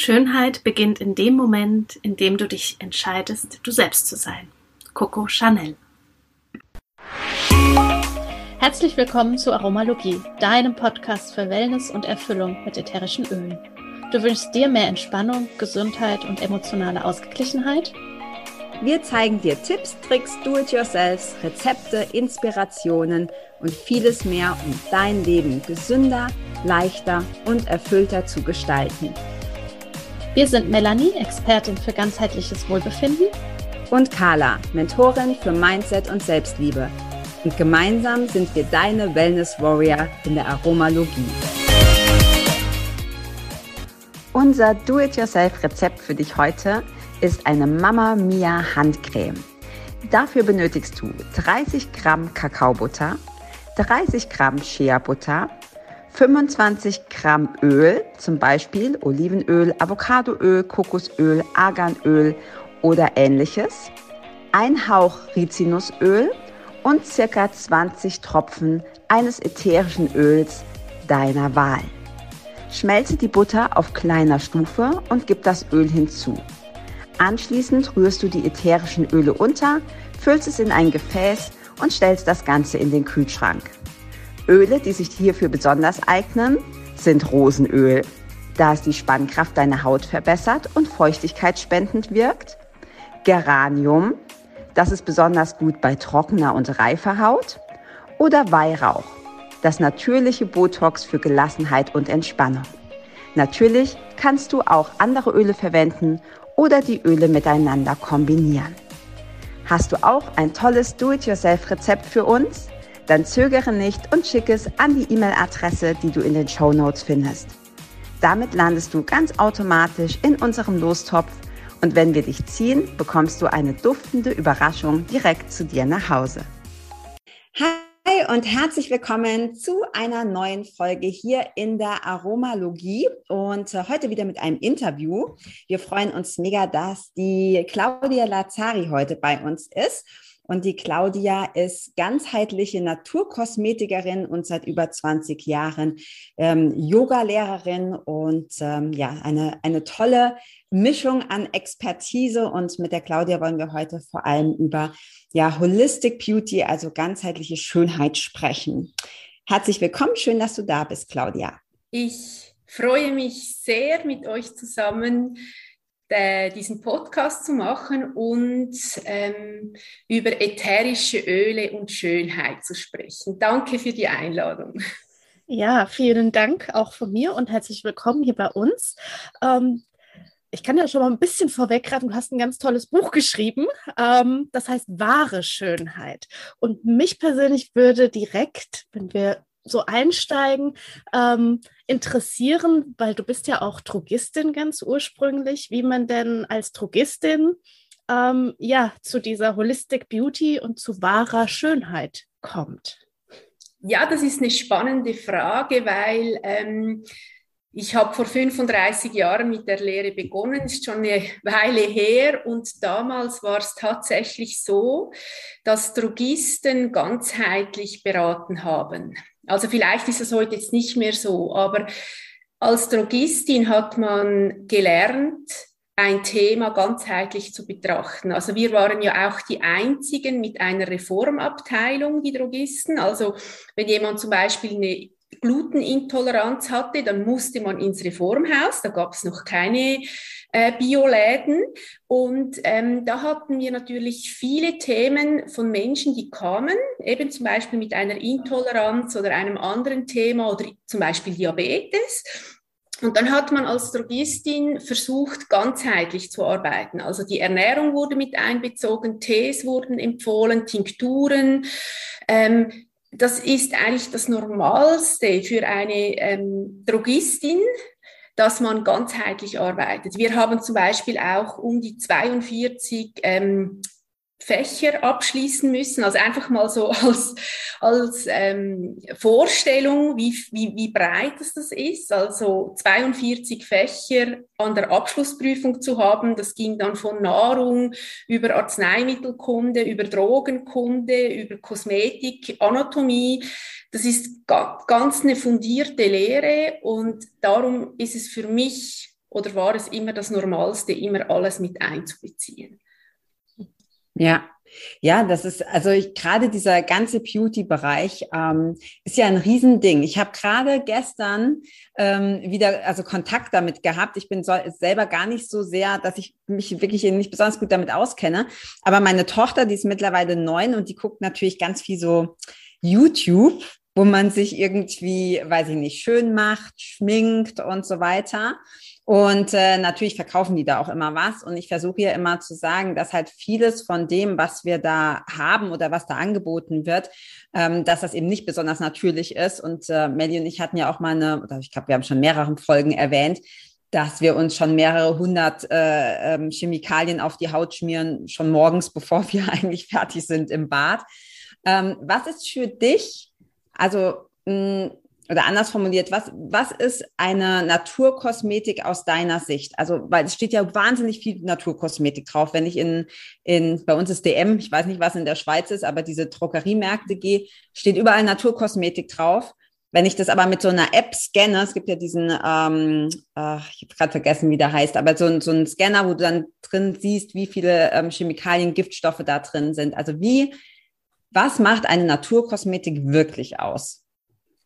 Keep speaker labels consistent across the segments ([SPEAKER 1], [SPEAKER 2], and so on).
[SPEAKER 1] Schönheit beginnt in dem Moment, in dem du dich entscheidest, du selbst zu sein. Coco Chanel. Herzlich willkommen zu Aromalogie, deinem Podcast für Wellness und Erfüllung mit ätherischen Ölen. Du wünschst dir mehr Entspannung, Gesundheit und emotionale Ausgeglichenheit?
[SPEAKER 2] Wir zeigen dir Tipps, Tricks, Do-it-yourselfs, Rezepte, Inspirationen und vieles mehr, um dein Leben gesünder, leichter und erfüllter zu gestalten.
[SPEAKER 1] Wir sind Melanie, Expertin für ganzheitliches Wohlbefinden.
[SPEAKER 2] Und Carla, Mentorin für Mindset und Selbstliebe. Und gemeinsam sind wir deine Wellness Warrior in der Aromalogie. Unser Do-it-yourself-Rezept für dich heute ist eine Mama Mia Handcreme. Dafür benötigst du 30 Gramm Kakaobutter, 30 Gramm Shea Butter, 25 Gramm Öl, zum Beispiel Olivenöl, Avocadoöl, Kokosöl, Arganöl oder ähnliches, ein Hauch Rizinusöl und circa 20 Tropfen eines ätherischen Öls deiner Wahl. Schmelze die Butter auf kleiner Stufe und gib das Öl hinzu. Anschließend rührst du die ätherischen Öle unter, füllst es in ein Gefäß und stellst das Ganze in den Kühlschrank. Öle, die sich hierfür besonders eignen, sind Rosenöl, da es die Spannkraft deiner Haut verbessert und feuchtigkeitsspendend wirkt. Geranium, das ist besonders gut bei trockener und reifer Haut. Oder Weihrauch, das natürliche Botox für Gelassenheit und Entspannung. Natürlich kannst du auch andere Öle verwenden oder die Öle miteinander kombinieren. Hast du auch ein tolles Do-it-yourself-Rezept für uns? Dann zögere nicht und schicke es an die E-Mail-Adresse, die du in den Show Notes findest. Damit landest du ganz automatisch in unserem Lostopf und wenn wir dich ziehen, bekommst du eine duftende Überraschung direkt zu dir nach Hause. Hi und herzlich willkommen zu einer neuen Folge hier in der Aromalogie und äh, heute wieder mit einem Interview. Wir freuen uns mega, dass die Claudia Lazari heute bei uns ist. Und die Claudia ist ganzheitliche Naturkosmetikerin und seit über 20 Jahren ähm, Yoga-Lehrerin und ähm, ja, eine, eine tolle Mischung an Expertise. Und mit der Claudia wollen wir heute vor allem über ja, Holistic Beauty, also ganzheitliche Schönheit sprechen. Herzlich willkommen, schön, dass du da bist, Claudia.
[SPEAKER 3] Ich freue mich sehr, mit euch zusammen äh, diesen Podcast zu machen und ähm, über ätherische Öle und Schönheit zu sprechen. Danke für die Einladung.
[SPEAKER 1] Ja, vielen Dank auch von mir und herzlich willkommen hier bei uns. Ähm, ich kann ja schon mal ein bisschen vorweggreifen, du hast ein ganz tolles Buch geschrieben, ähm, das heißt Wahre Schönheit. Und mich persönlich würde direkt, wenn wir so einsteigen, ähm, interessieren, weil du bist ja auch Drogistin ganz ursprünglich, wie man denn als Drogistin ähm, ja zu dieser Holistic Beauty und zu wahrer Schönheit kommt.
[SPEAKER 3] Ja, das ist eine spannende Frage, weil ähm, ich habe vor 35 Jahren mit der Lehre begonnen, ist schon eine Weile her und damals war es tatsächlich so, dass Drogisten ganzheitlich beraten haben. Also vielleicht ist es heute jetzt nicht mehr so, aber als Drogistin hat man gelernt, ein Thema ganzheitlich zu betrachten. Also wir waren ja auch die einzigen mit einer Reformabteilung, die Drogisten. Also wenn jemand zum Beispiel eine Glutenintoleranz hatte, dann musste man ins Reformhaus, da gab es noch keine äh, Bioläden. Und ähm, da hatten wir natürlich viele Themen von Menschen, die kamen, eben zum Beispiel mit einer Intoleranz oder einem anderen Thema oder zum Beispiel Diabetes. Und dann hat man als Drogistin versucht, ganzheitlich zu arbeiten. Also die Ernährung wurde mit einbezogen, Tees wurden empfohlen, Tinkturen. Ähm, das ist eigentlich das Normalste für eine ähm, Drogistin, dass man ganzheitlich arbeitet. Wir haben zum Beispiel auch um die 42 ähm, Fächer abschließen müssen. Also einfach mal so als, als ähm, Vorstellung, wie, wie, wie breit das, das ist. Also 42 Fächer an der Abschlussprüfung zu haben, das ging dann von Nahrung über Arzneimittelkunde, über Drogenkunde, über Kosmetik, Anatomie. Das ist ganz eine fundierte Lehre und darum ist es für mich oder war es immer das Normalste, immer alles mit einzubeziehen?
[SPEAKER 2] Ja, ja, das ist, also ich, gerade dieser ganze Beauty-Bereich ähm, ist ja ein Riesending. Ich habe gerade gestern ähm, wieder also Kontakt damit gehabt. Ich bin so, selber gar nicht so sehr, dass ich mich wirklich nicht besonders gut damit auskenne. Aber meine Tochter, die ist mittlerweile neun und die guckt natürlich ganz viel so YouTube, wo man sich irgendwie, weiß ich nicht, schön macht, schminkt und so weiter. Und äh, natürlich verkaufen die da auch immer was. Und ich versuche ja immer zu sagen, dass halt vieles von dem, was wir da haben oder was da angeboten wird, ähm, dass das eben nicht besonders natürlich ist. Und äh, Melly und ich hatten ja auch mal eine, oder ich glaube, wir haben schon mehrere Folgen erwähnt, dass wir uns schon mehrere hundert äh, ähm, Chemikalien auf die Haut schmieren, schon morgens, bevor wir eigentlich fertig sind im Bad. Ähm, was ist für dich, also mh, oder anders formuliert, was, was ist eine Naturkosmetik aus deiner Sicht? Also, weil es steht ja wahnsinnig viel Naturkosmetik drauf. Wenn ich in, in, bei uns ist DM, ich weiß nicht, was in der Schweiz ist, aber diese Drogeriemärkte gehe, steht überall Naturkosmetik drauf. Wenn ich das aber mit so einer App scanne, es gibt ja diesen, ähm, äh, ich habe gerade vergessen, wie der heißt, aber so, so ein Scanner, wo du dann drin siehst, wie viele ähm, Chemikalien, Giftstoffe da drin sind. Also wie, was macht eine Naturkosmetik wirklich aus?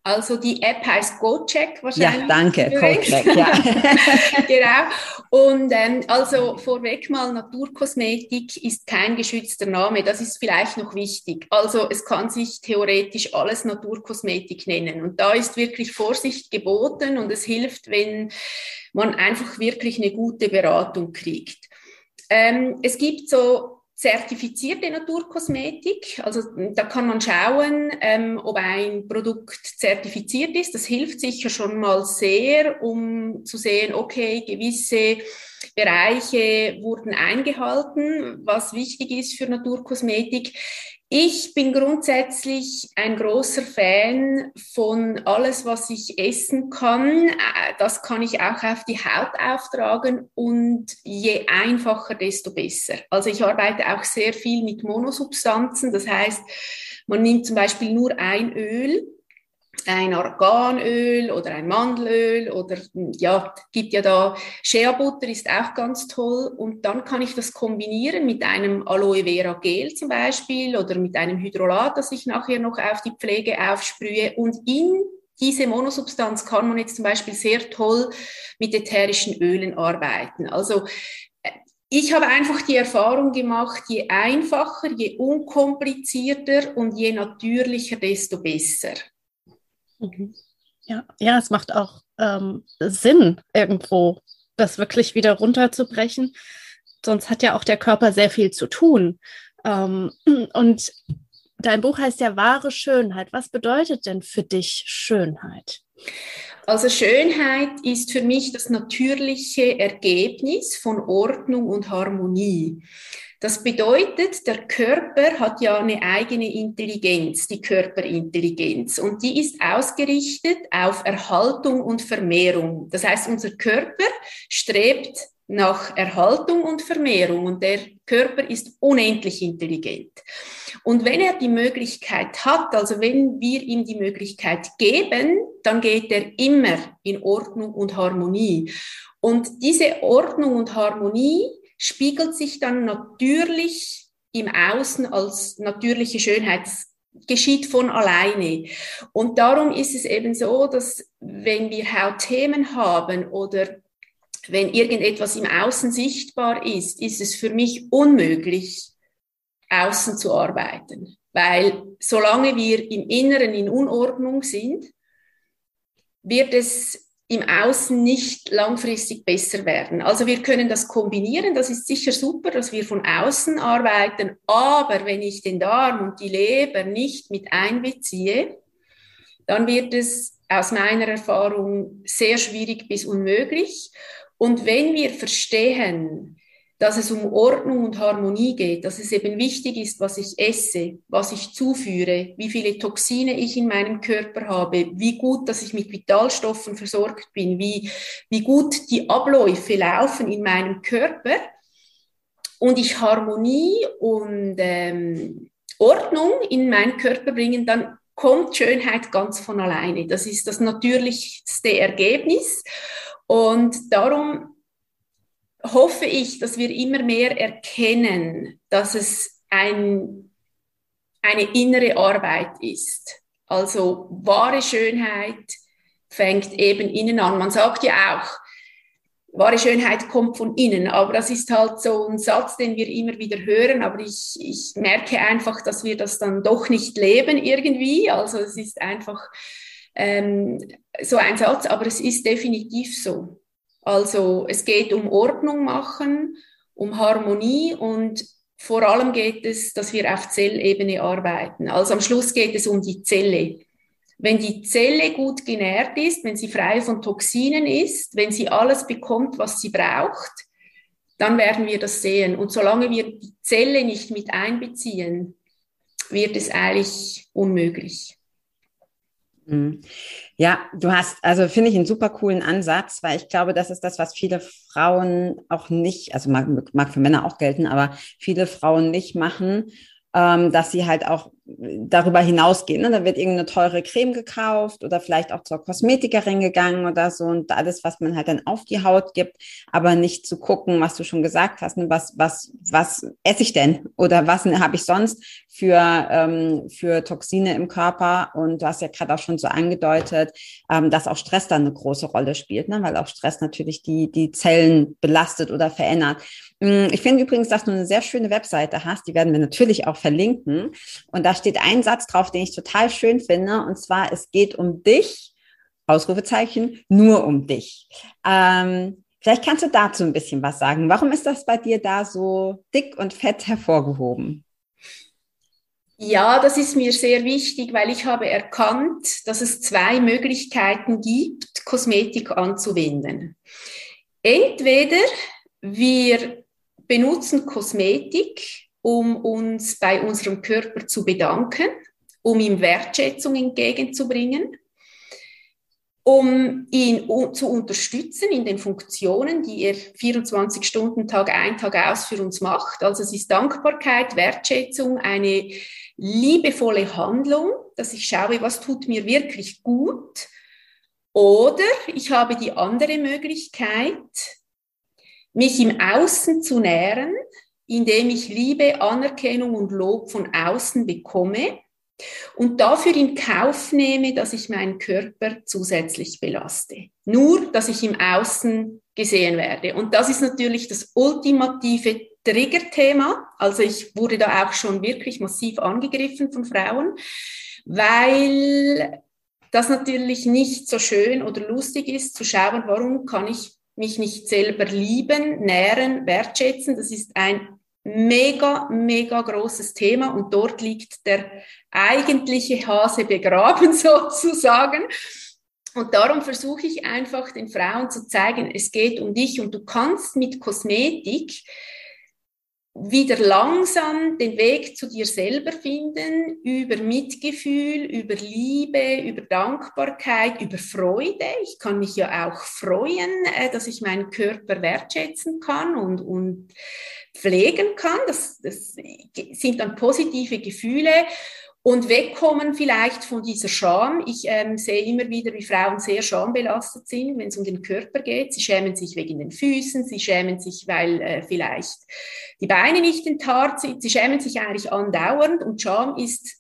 [SPEAKER 3] Also die App heißt GoCheck wahrscheinlich.
[SPEAKER 2] Ja, danke, GoCheck, ja.
[SPEAKER 3] genau. Und ähm, also vorweg mal, Naturkosmetik ist kein geschützter Name, das ist vielleicht noch wichtig. Also es kann sich theoretisch alles Naturkosmetik nennen. Und da ist wirklich Vorsicht geboten und es hilft, wenn man einfach wirklich eine gute Beratung kriegt. Ähm, es gibt so zertifizierte Naturkosmetik. Also da kann man schauen, ähm, ob ein Produkt zertifiziert ist. Das hilft sicher schon mal sehr, um zu sehen, okay, gewisse Bereiche wurden eingehalten, was wichtig ist für Naturkosmetik. Ich bin grundsätzlich ein großer Fan von alles, was ich essen kann. Äh, das kann ich auch auf die Haut auftragen und je einfacher, desto besser. Also ich arbeite auch sehr viel mit Monosubstanzen. Das heißt, man nimmt zum Beispiel nur ein Öl ein Organöl oder ein Mandelöl oder ja, gibt ja da Shea Butter ist auch ganz toll und dann kann ich das kombinieren mit einem Aloe Vera Gel zum Beispiel oder mit einem Hydrolat, das ich nachher noch auf die Pflege aufsprühe und in diese Monosubstanz kann man jetzt zum Beispiel sehr toll mit ätherischen Ölen arbeiten. Also äh, ich habe einfach die Erfahrung gemacht, je einfacher, je unkomplizierter und je natürlicher, desto besser.
[SPEAKER 1] Mhm. Ja, ja, es macht auch ähm, Sinn, irgendwo das wirklich wieder runterzubrechen. Sonst hat ja auch der Körper sehr viel zu tun. Ähm, und dein Buch heißt ja wahre Schönheit. Was bedeutet denn für dich Schönheit?
[SPEAKER 3] Also Schönheit ist für mich das natürliche Ergebnis von Ordnung und Harmonie. Das bedeutet, der Körper hat ja eine eigene Intelligenz, die Körperintelligenz, und die ist ausgerichtet auf Erhaltung und Vermehrung. Das heißt, unser Körper strebt nach Erhaltung und Vermehrung und der Körper ist unendlich intelligent. Und wenn er die Möglichkeit hat, also wenn wir ihm die Möglichkeit geben, dann geht er immer in Ordnung und Harmonie. Und diese Ordnung und Harmonie spiegelt sich dann natürlich im Außen als natürliche Schönheit geschieht von alleine. Und darum ist es eben so, dass wenn wir Hautthemen haben oder wenn irgendetwas im Außen sichtbar ist, ist es für mich unmöglich, außen zu arbeiten. Weil solange wir im Inneren in Unordnung sind, wird es im Außen nicht langfristig besser werden. Also wir können das kombinieren, das ist sicher super, dass wir von außen arbeiten, aber wenn ich den Darm und die Leber nicht mit einbeziehe, dann wird es aus meiner Erfahrung sehr schwierig bis unmöglich. Und wenn wir verstehen, dass es um Ordnung und Harmonie geht, dass es eben wichtig ist, was ich esse, was ich zuführe, wie viele Toxine ich in meinem Körper habe, wie gut, dass ich mit Vitalstoffen versorgt bin, wie, wie gut die Abläufe laufen in meinem Körper und ich Harmonie und ähm, Ordnung in meinen Körper bringen, dann kommt Schönheit ganz von alleine. Das ist das natürlichste Ergebnis. Und darum hoffe ich, dass wir immer mehr erkennen, dass es ein, eine innere Arbeit ist. Also wahre Schönheit fängt eben innen an. Man sagt ja auch, wahre Schönheit kommt von innen, aber das ist halt so ein Satz, den wir immer wieder hören, aber ich, ich merke einfach, dass wir das dann doch nicht leben irgendwie. Also es ist einfach ähm, so ein Satz, aber es ist definitiv so. Also es geht um Ordnung machen, um Harmonie und vor allem geht es, dass wir auf Zellebene arbeiten. Also am Schluss geht es um die Zelle. Wenn die Zelle gut genährt ist, wenn sie frei von Toxinen ist, wenn sie alles bekommt, was sie braucht, dann werden wir das sehen. Und solange wir die Zelle nicht mit einbeziehen, wird es eigentlich unmöglich.
[SPEAKER 2] Mhm. Ja, du hast, also finde ich einen super coolen Ansatz, weil ich glaube, das ist das, was viele Frauen auch nicht, also mag, mag für Männer auch gelten, aber viele Frauen nicht machen, ähm, dass sie halt auch darüber hinausgehen. Ne? Da wird irgendeine teure Creme gekauft oder vielleicht auch zur Kosmetikerin gegangen oder so und alles, was man halt dann auf die Haut gibt, aber nicht zu gucken, was du schon gesagt hast, ne? was, was, was esse ich denn oder was habe ich sonst für, ähm, für Toxine im Körper und du hast ja gerade auch schon so angedeutet, ähm, dass auch Stress dann eine große Rolle spielt, ne? weil auch Stress natürlich die, die Zellen belastet oder verändert. Mm, ich finde übrigens, dass du eine sehr schöne Webseite hast, die werden wir natürlich auch verlinken und da steht ein Satz drauf, den ich total schön finde, und zwar, es geht um dich, Ausrufezeichen, nur um dich. Ähm, vielleicht kannst du dazu ein bisschen was sagen. Warum ist das bei dir da so dick und fett hervorgehoben?
[SPEAKER 3] Ja, das ist mir sehr wichtig, weil ich habe erkannt, dass es zwei Möglichkeiten gibt, Kosmetik anzuwenden. Entweder wir benutzen Kosmetik, um uns bei unserem Körper zu bedanken, um ihm Wertschätzung entgegenzubringen, um ihn zu unterstützen in den Funktionen, die er 24 Stunden Tag ein, Tag aus für uns macht. Also es ist Dankbarkeit, Wertschätzung, eine liebevolle Handlung, dass ich schaue, was tut mir wirklich gut. Oder ich habe die andere Möglichkeit, mich im Außen zu nähren, indem ich Liebe, Anerkennung und Lob von außen bekomme und dafür in Kauf nehme, dass ich meinen Körper zusätzlich belaste. Nur, dass ich im Außen gesehen werde. Und das ist natürlich das ultimative Triggerthema. Also ich wurde da auch schon wirklich massiv angegriffen von Frauen, weil das natürlich nicht so schön oder lustig ist zu schauen, warum kann ich mich nicht selber lieben, nähren, wertschätzen. Das ist ein mega, mega großes Thema und dort liegt der eigentliche Hase begraben sozusagen. Und darum versuche ich einfach den Frauen zu zeigen, es geht um dich und du kannst mit Kosmetik wieder langsam den Weg zu dir selber finden, über Mitgefühl, über Liebe, über Dankbarkeit, über Freude. Ich kann mich ja auch freuen, äh, dass ich meinen Körper wertschätzen kann und, und pflegen kann. Das, das sind dann positive Gefühle und wegkommen vielleicht von dieser Scham. Ich ähm, sehe immer wieder, wie Frauen sehr schambelastet sind, wenn es um den Körper geht. Sie schämen sich wegen den Füßen, sie schämen sich, weil äh, vielleicht die Beine nicht enttarnt sind. Sie schämen sich eigentlich andauernd und Scham ist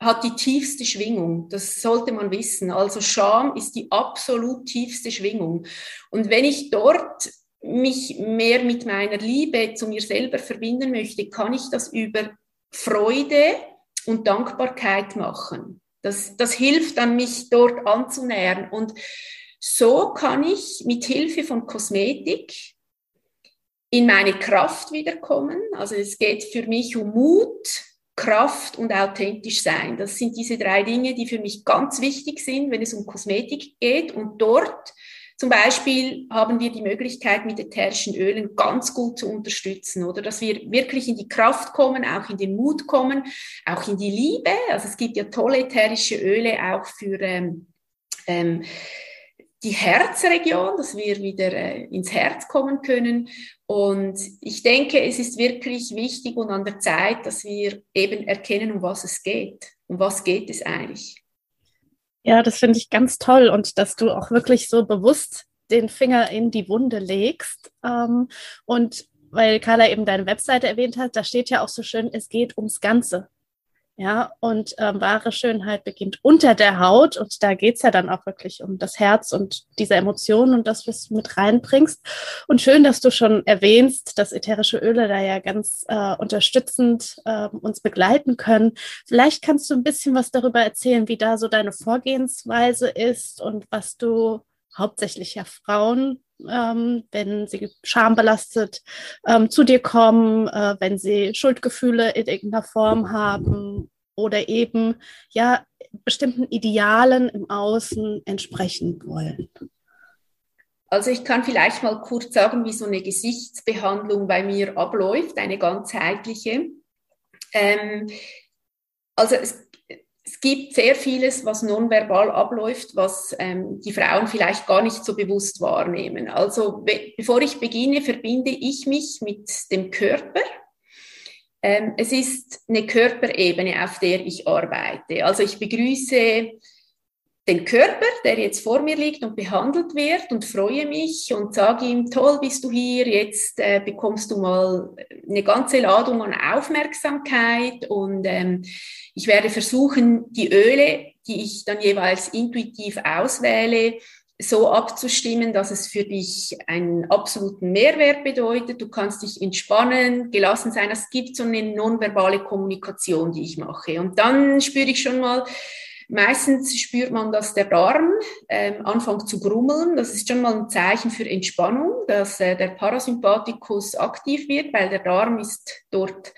[SPEAKER 3] hat die tiefste Schwingung. Das sollte man wissen. Also Scham ist die absolut tiefste Schwingung. Und wenn ich dort mich mehr mit meiner Liebe zu mir selber verbinden möchte, kann ich das über Freude und Dankbarkeit machen. Das, das hilft dann, mich dort anzunähern. Und so kann ich mit Hilfe von Kosmetik in meine Kraft wiederkommen. Also es geht für mich um Mut, Kraft und authentisch sein. Das sind diese drei Dinge, die für mich ganz wichtig sind, wenn es um Kosmetik geht. Und dort zum Beispiel haben wir die Möglichkeit, mit ätherischen Ölen ganz gut zu unterstützen, oder dass wir wirklich in die Kraft kommen, auch in den Mut kommen, auch in die Liebe. Also es gibt ja tolle ätherische Öle auch für ähm, ähm, die Herzregion, dass wir wieder äh, ins Herz kommen können. Und ich denke, es ist wirklich wichtig und an der Zeit, dass wir eben erkennen, um was es geht. Um was geht es eigentlich?
[SPEAKER 1] Ja, das finde ich ganz toll und dass du auch wirklich so bewusst den Finger in die Wunde legst. Ähm, und weil Carla eben deine Webseite erwähnt hat, da steht ja auch so schön, es geht ums Ganze. Ja, und ähm, wahre Schönheit beginnt unter der Haut und da geht's ja dann auch wirklich um das Herz und diese Emotionen und das, was du mit reinbringst. Und schön, dass du schon erwähnst, dass ätherische Öle da ja ganz äh, unterstützend äh, uns begleiten können. Vielleicht kannst du ein bisschen was darüber erzählen, wie da so deine Vorgehensweise ist und was du hauptsächlich ja Frauen ähm, wenn sie schambelastet ähm, zu dir kommen, äh, wenn sie Schuldgefühle in irgendeiner Form haben oder eben ja bestimmten Idealen im Außen entsprechen wollen.
[SPEAKER 3] Also ich kann vielleicht mal kurz sagen, wie so eine Gesichtsbehandlung bei mir abläuft, eine ganzheitliche. Ähm, also es es gibt sehr vieles, was nonverbal abläuft, was ähm, die Frauen vielleicht gar nicht so bewusst wahrnehmen. Also be bevor ich beginne, verbinde ich mich mit dem Körper. Ähm, es ist eine Körperebene, auf der ich arbeite. Also ich begrüße den Körper, der jetzt vor mir liegt und behandelt wird und freue mich und sage ihm, toll bist du hier, jetzt äh, bekommst du mal eine ganze Ladung an Aufmerksamkeit und ähm, ich werde versuchen, die Öle, die ich dann jeweils intuitiv auswähle, so abzustimmen, dass es für dich einen absoluten Mehrwert bedeutet. Du kannst dich entspannen, gelassen sein. Es gibt so eine nonverbale Kommunikation, die ich mache. Und dann spüre ich schon mal, Meistens spürt man, dass der Darm ähm, anfängt zu grummeln. Das ist schon mal ein Zeichen für Entspannung, dass äh, der Parasympathikus aktiv wird, weil der Darm ist dort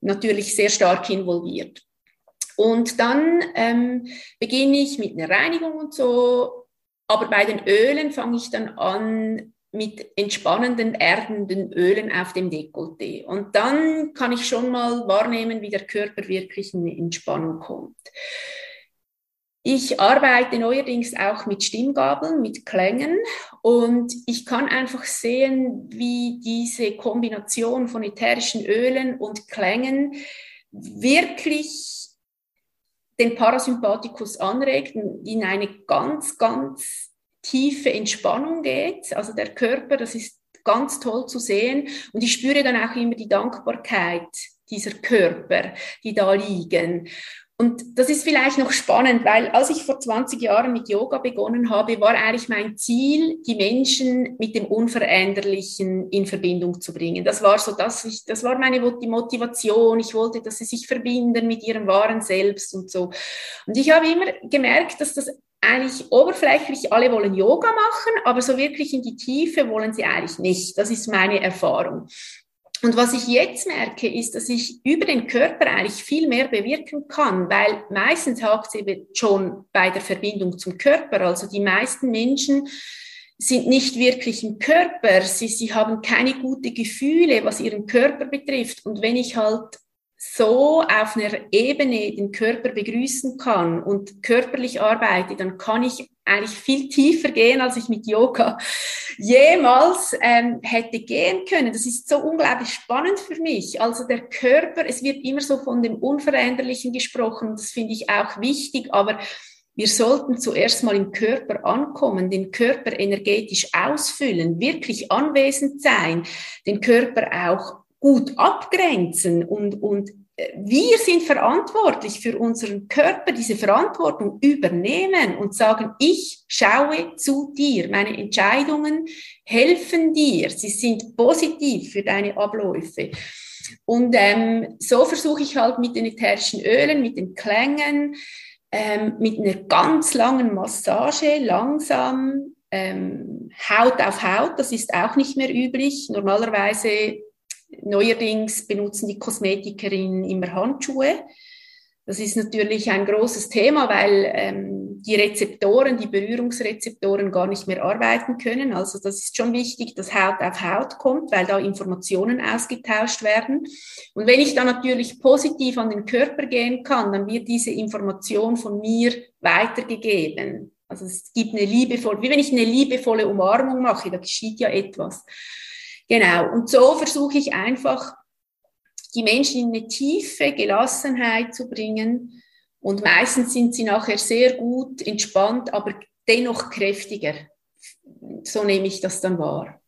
[SPEAKER 3] natürlich sehr stark involviert. Und dann ähm, beginne ich mit einer Reinigung und so. Aber bei den Ölen fange ich dann an, mit entspannenden, erdenden Ölen auf dem Dekolleté. Und dann kann ich schon mal wahrnehmen, wie der Körper wirklich in Entspannung kommt. Ich arbeite neuerdings auch mit Stimmgabeln, mit Klängen und ich kann einfach sehen, wie diese Kombination von ätherischen Ölen und Klängen wirklich den Parasympathikus anregt, in eine ganz, ganz tiefe Entspannung geht. Also der Körper, das ist ganz toll zu sehen und ich spüre dann auch immer die Dankbarkeit dieser Körper, die da liegen. Und das ist vielleicht noch spannend, weil als ich vor 20 Jahren mit Yoga begonnen habe, war eigentlich mein Ziel, die Menschen mit dem Unveränderlichen in Verbindung zu bringen. Das war so, dass ich, das war meine Motivation. Ich wollte, dass sie sich verbinden mit ihrem wahren Selbst und so. Und ich habe immer gemerkt, dass das eigentlich oberflächlich alle wollen Yoga machen, aber so wirklich in die Tiefe wollen sie eigentlich nicht. Das ist meine Erfahrung. Und was ich jetzt merke, ist, dass ich über den Körper eigentlich viel mehr bewirken kann, weil meistens hakt es eben schon bei der Verbindung zum Körper. Also die meisten Menschen sind nicht wirklich im Körper, sie, sie haben keine guten Gefühle, was ihren Körper betrifft. Und wenn ich halt so auf einer Ebene den Körper begrüßen kann und körperlich arbeite, dann kann ich eigentlich viel tiefer gehen, als ich mit Yoga jemals ähm, hätte gehen können. Das ist so unglaublich spannend für mich. Also der Körper, es wird immer so von dem Unveränderlichen gesprochen, das finde ich auch wichtig, aber wir sollten zuerst mal im Körper ankommen, den Körper energetisch ausfüllen, wirklich anwesend sein, den Körper auch gut abgrenzen und, und wir sind verantwortlich für unseren Körper, diese Verantwortung übernehmen und sagen, ich schaue zu dir, meine Entscheidungen helfen dir, sie sind positiv für deine Abläufe. Und ähm, so versuche ich halt mit den ätherischen Ölen, mit den Klängen, ähm, mit einer ganz langen Massage langsam ähm, Haut auf Haut, das ist auch nicht mehr üblich. Normalerweise Neuerdings benutzen die Kosmetikerinnen immer Handschuhe. Das ist natürlich ein großes Thema, weil ähm, die Rezeptoren, die Berührungsrezeptoren gar nicht mehr arbeiten können. Also das ist schon wichtig, dass Haut auf Haut kommt, weil da Informationen ausgetauscht werden. Und wenn ich dann natürlich positiv an den Körper gehen kann, dann wird diese Information von mir weitergegeben. Also es gibt eine liebevolle, wie wenn ich eine liebevolle Umarmung mache, da geschieht ja etwas. Genau. Und so versuche ich einfach, die Menschen in eine tiefe Gelassenheit zu bringen. Und meistens sind sie nachher sehr gut entspannt, aber dennoch kräftiger. so nehme ich das dann wahr.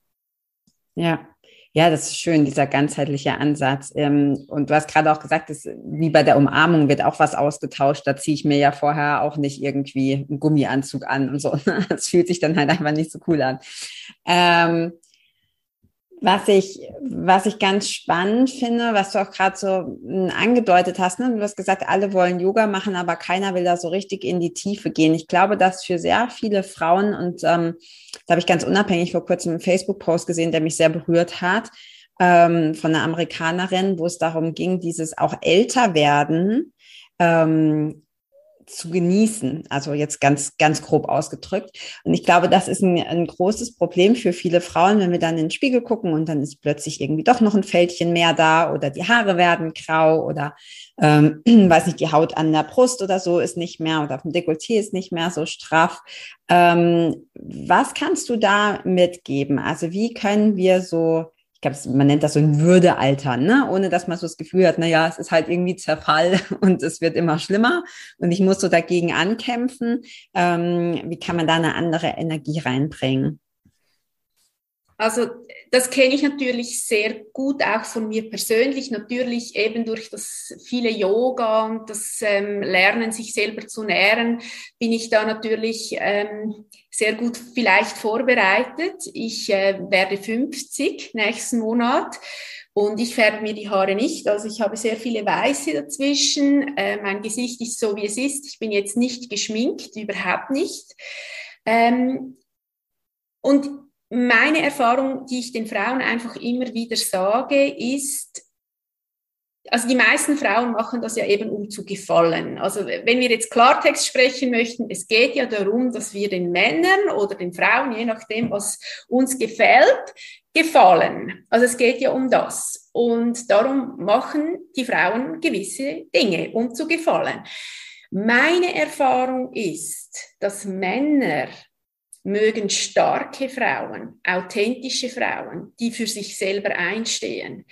[SPEAKER 2] Ja, ja, das ist schön, dieser ganzheitliche Ansatz. Ähm, und du hast gerade auch gesagt, dass, wie bei der Umarmung wird auch was ausgetauscht. Da ziehe ich mir ja vorher auch nicht irgendwie einen Gummianzug an und so. Das fühlt sich dann halt einfach nicht so cool an. Was ich, was ich ganz spannend finde, was du auch gerade so hm, angedeutet hast, ne? du hast gesagt, alle wollen Yoga machen, aber keiner will da so richtig in die Tiefe gehen. Ich glaube, dass für sehr viele Frauen, und ähm, da habe ich ganz unabhängig vor kurzem einen Facebook-Post gesehen, der mich sehr berührt hat, ähm, von einer Amerikanerin, wo es darum ging, dieses auch älter werden, ähm, zu genießen. Also jetzt ganz, ganz grob ausgedrückt. Und ich glaube, das ist ein, ein, großes Problem für viele Frauen, wenn wir dann in den Spiegel gucken und dann ist plötzlich irgendwie doch noch ein Fältchen mehr da oder die Haare werden grau oder ähm, weiß nicht, die Haut an der Brust oder so ist nicht mehr oder auf dem Dekolleté ist nicht mehr so straff. Ähm, was kannst du da mitgeben? Also wie können wir so ich glaube, man nennt das so ein Würdealter, ne? ohne dass man so das Gefühl hat, na ja, es ist halt irgendwie Zerfall und es wird immer schlimmer und ich muss so dagegen ankämpfen. Ähm, wie kann man da eine andere Energie reinbringen?
[SPEAKER 3] Also das kenne ich natürlich sehr gut auch von mir persönlich, natürlich eben durch das viele Yoga und das ähm, Lernen, sich selber zu nähren, bin ich da natürlich ähm, sehr gut vielleicht vorbereitet. Ich äh, werde 50 nächsten Monat. Und ich färbe mir die Haare nicht, also ich habe sehr viele Weiße dazwischen. Äh, mein Gesicht ist so, wie es ist. Ich bin jetzt nicht geschminkt, überhaupt nicht. Ähm, und meine Erfahrung, die ich den Frauen einfach immer wieder sage, ist, also die meisten Frauen machen das ja eben, um zu gefallen. Also wenn wir jetzt Klartext sprechen möchten, es geht ja darum, dass wir den Männern oder den Frauen, je nachdem, was uns gefällt, gefallen. Also es geht ja um das. Und darum machen die Frauen gewisse Dinge, um zu gefallen. Meine Erfahrung ist, dass Männer mögen starke Frauen, authentische Frauen, die für sich selber einstehen.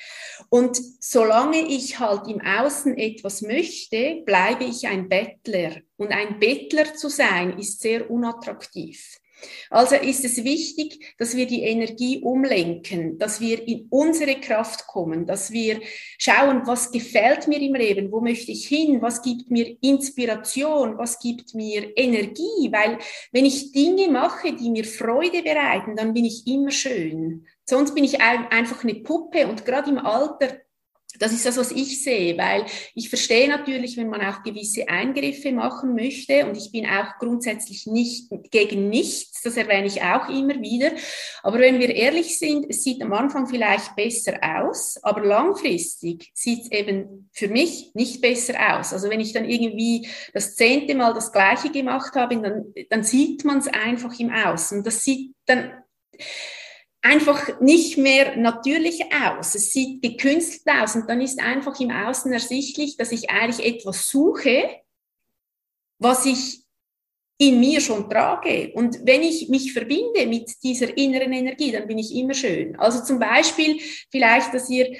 [SPEAKER 3] Und solange ich halt im Außen etwas möchte, bleibe ich ein Bettler. Und ein Bettler zu sein, ist sehr unattraktiv. Also ist es wichtig, dass wir die Energie umlenken, dass wir in unsere Kraft kommen, dass wir schauen, was gefällt mir im Leben, wo möchte ich hin, was gibt mir Inspiration, was gibt mir Energie, weil wenn ich Dinge mache, die mir Freude bereiten, dann bin ich immer schön. Sonst bin ich einfach eine Puppe und gerade im Alter das ist das, was ich sehe, weil ich verstehe natürlich, wenn man auch gewisse Eingriffe machen möchte und ich bin auch grundsätzlich nicht gegen nichts, das erwähne ich auch immer wieder. Aber wenn wir ehrlich sind, es sieht am Anfang vielleicht besser aus, aber langfristig sieht es eben für mich nicht besser aus. Also wenn ich dann irgendwie das zehnte Mal das Gleiche gemacht habe, dann, dann sieht man es einfach im Außen. Das sieht dann einfach nicht mehr natürlich aus. Es sieht gekünstelt aus und dann ist einfach im Außen ersichtlich, dass ich eigentlich etwas suche, was ich in mir schon trage. Und wenn ich mich verbinde mit dieser inneren Energie, dann bin ich immer schön. Also zum Beispiel vielleicht, dass ihr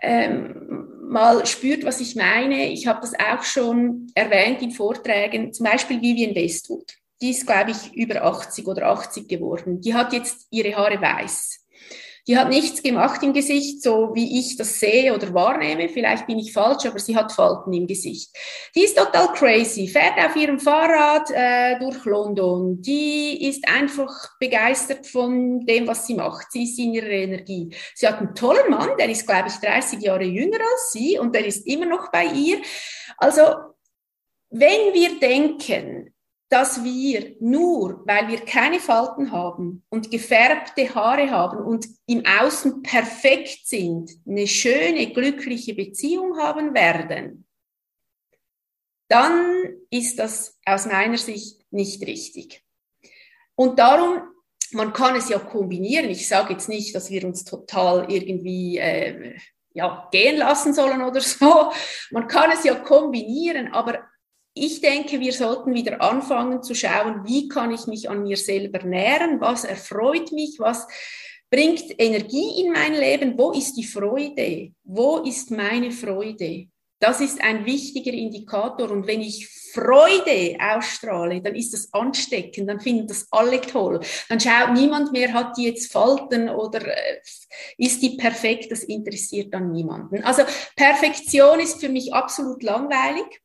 [SPEAKER 3] ähm, mal spürt, was ich meine. Ich habe das auch schon erwähnt in Vorträgen, zum Beispiel Vivian Westwood die ist, glaube ich, über 80 oder 80 geworden. Die hat jetzt ihre Haare weiß. Die hat nichts gemacht im Gesicht, so wie ich das sehe oder wahrnehme. Vielleicht bin ich falsch, aber sie hat Falten im Gesicht. Die ist total crazy, fährt auf ihrem Fahrrad äh, durch London. Die ist einfach begeistert von dem, was sie macht. Sie ist in ihrer Energie. Sie hat einen tollen Mann, der ist, glaube ich, 30 Jahre jünger als sie und der ist immer noch bei ihr. Also, wenn wir denken, dass wir nur, weil wir keine Falten haben und gefärbte Haare haben und im Außen perfekt sind, eine schöne, glückliche Beziehung haben werden, dann ist das aus meiner Sicht nicht richtig. Und darum, man kann es ja kombinieren. Ich sage jetzt nicht, dass wir uns total irgendwie äh, ja, gehen lassen sollen oder so. Man kann es ja kombinieren, aber ich denke, wir sollten wieder anfangen zu schauen, wie kann ich mich an mir selber nähren, was erfreut mich, was bringt Energie in mein Leben, wo ist die Freude, wo ist meine Freude. Das ist ein wichtiger Indikator. Und wenn ich Freude ausstrahle, dann ist das ansteckend, dann finden das alle toll. Dann schaut niemand mehr, hat die jetzt Falten oder äh, ist die perfekt, das interessiert dann niemanden. Also Perfektion ist für mich absolut langweilig.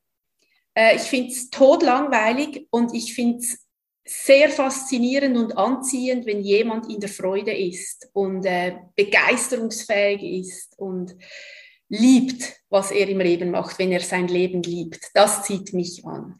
[SPEAKER 3] Äh, ich finde es todlangweilig und ich finde es sehr faszinierend und anziehend, wenn jemand in der Freude ist und äh, begeisterungsfähig ist und liebt, was er im Leben macht, wenn er sein Leben liebt. Das zieht mich an.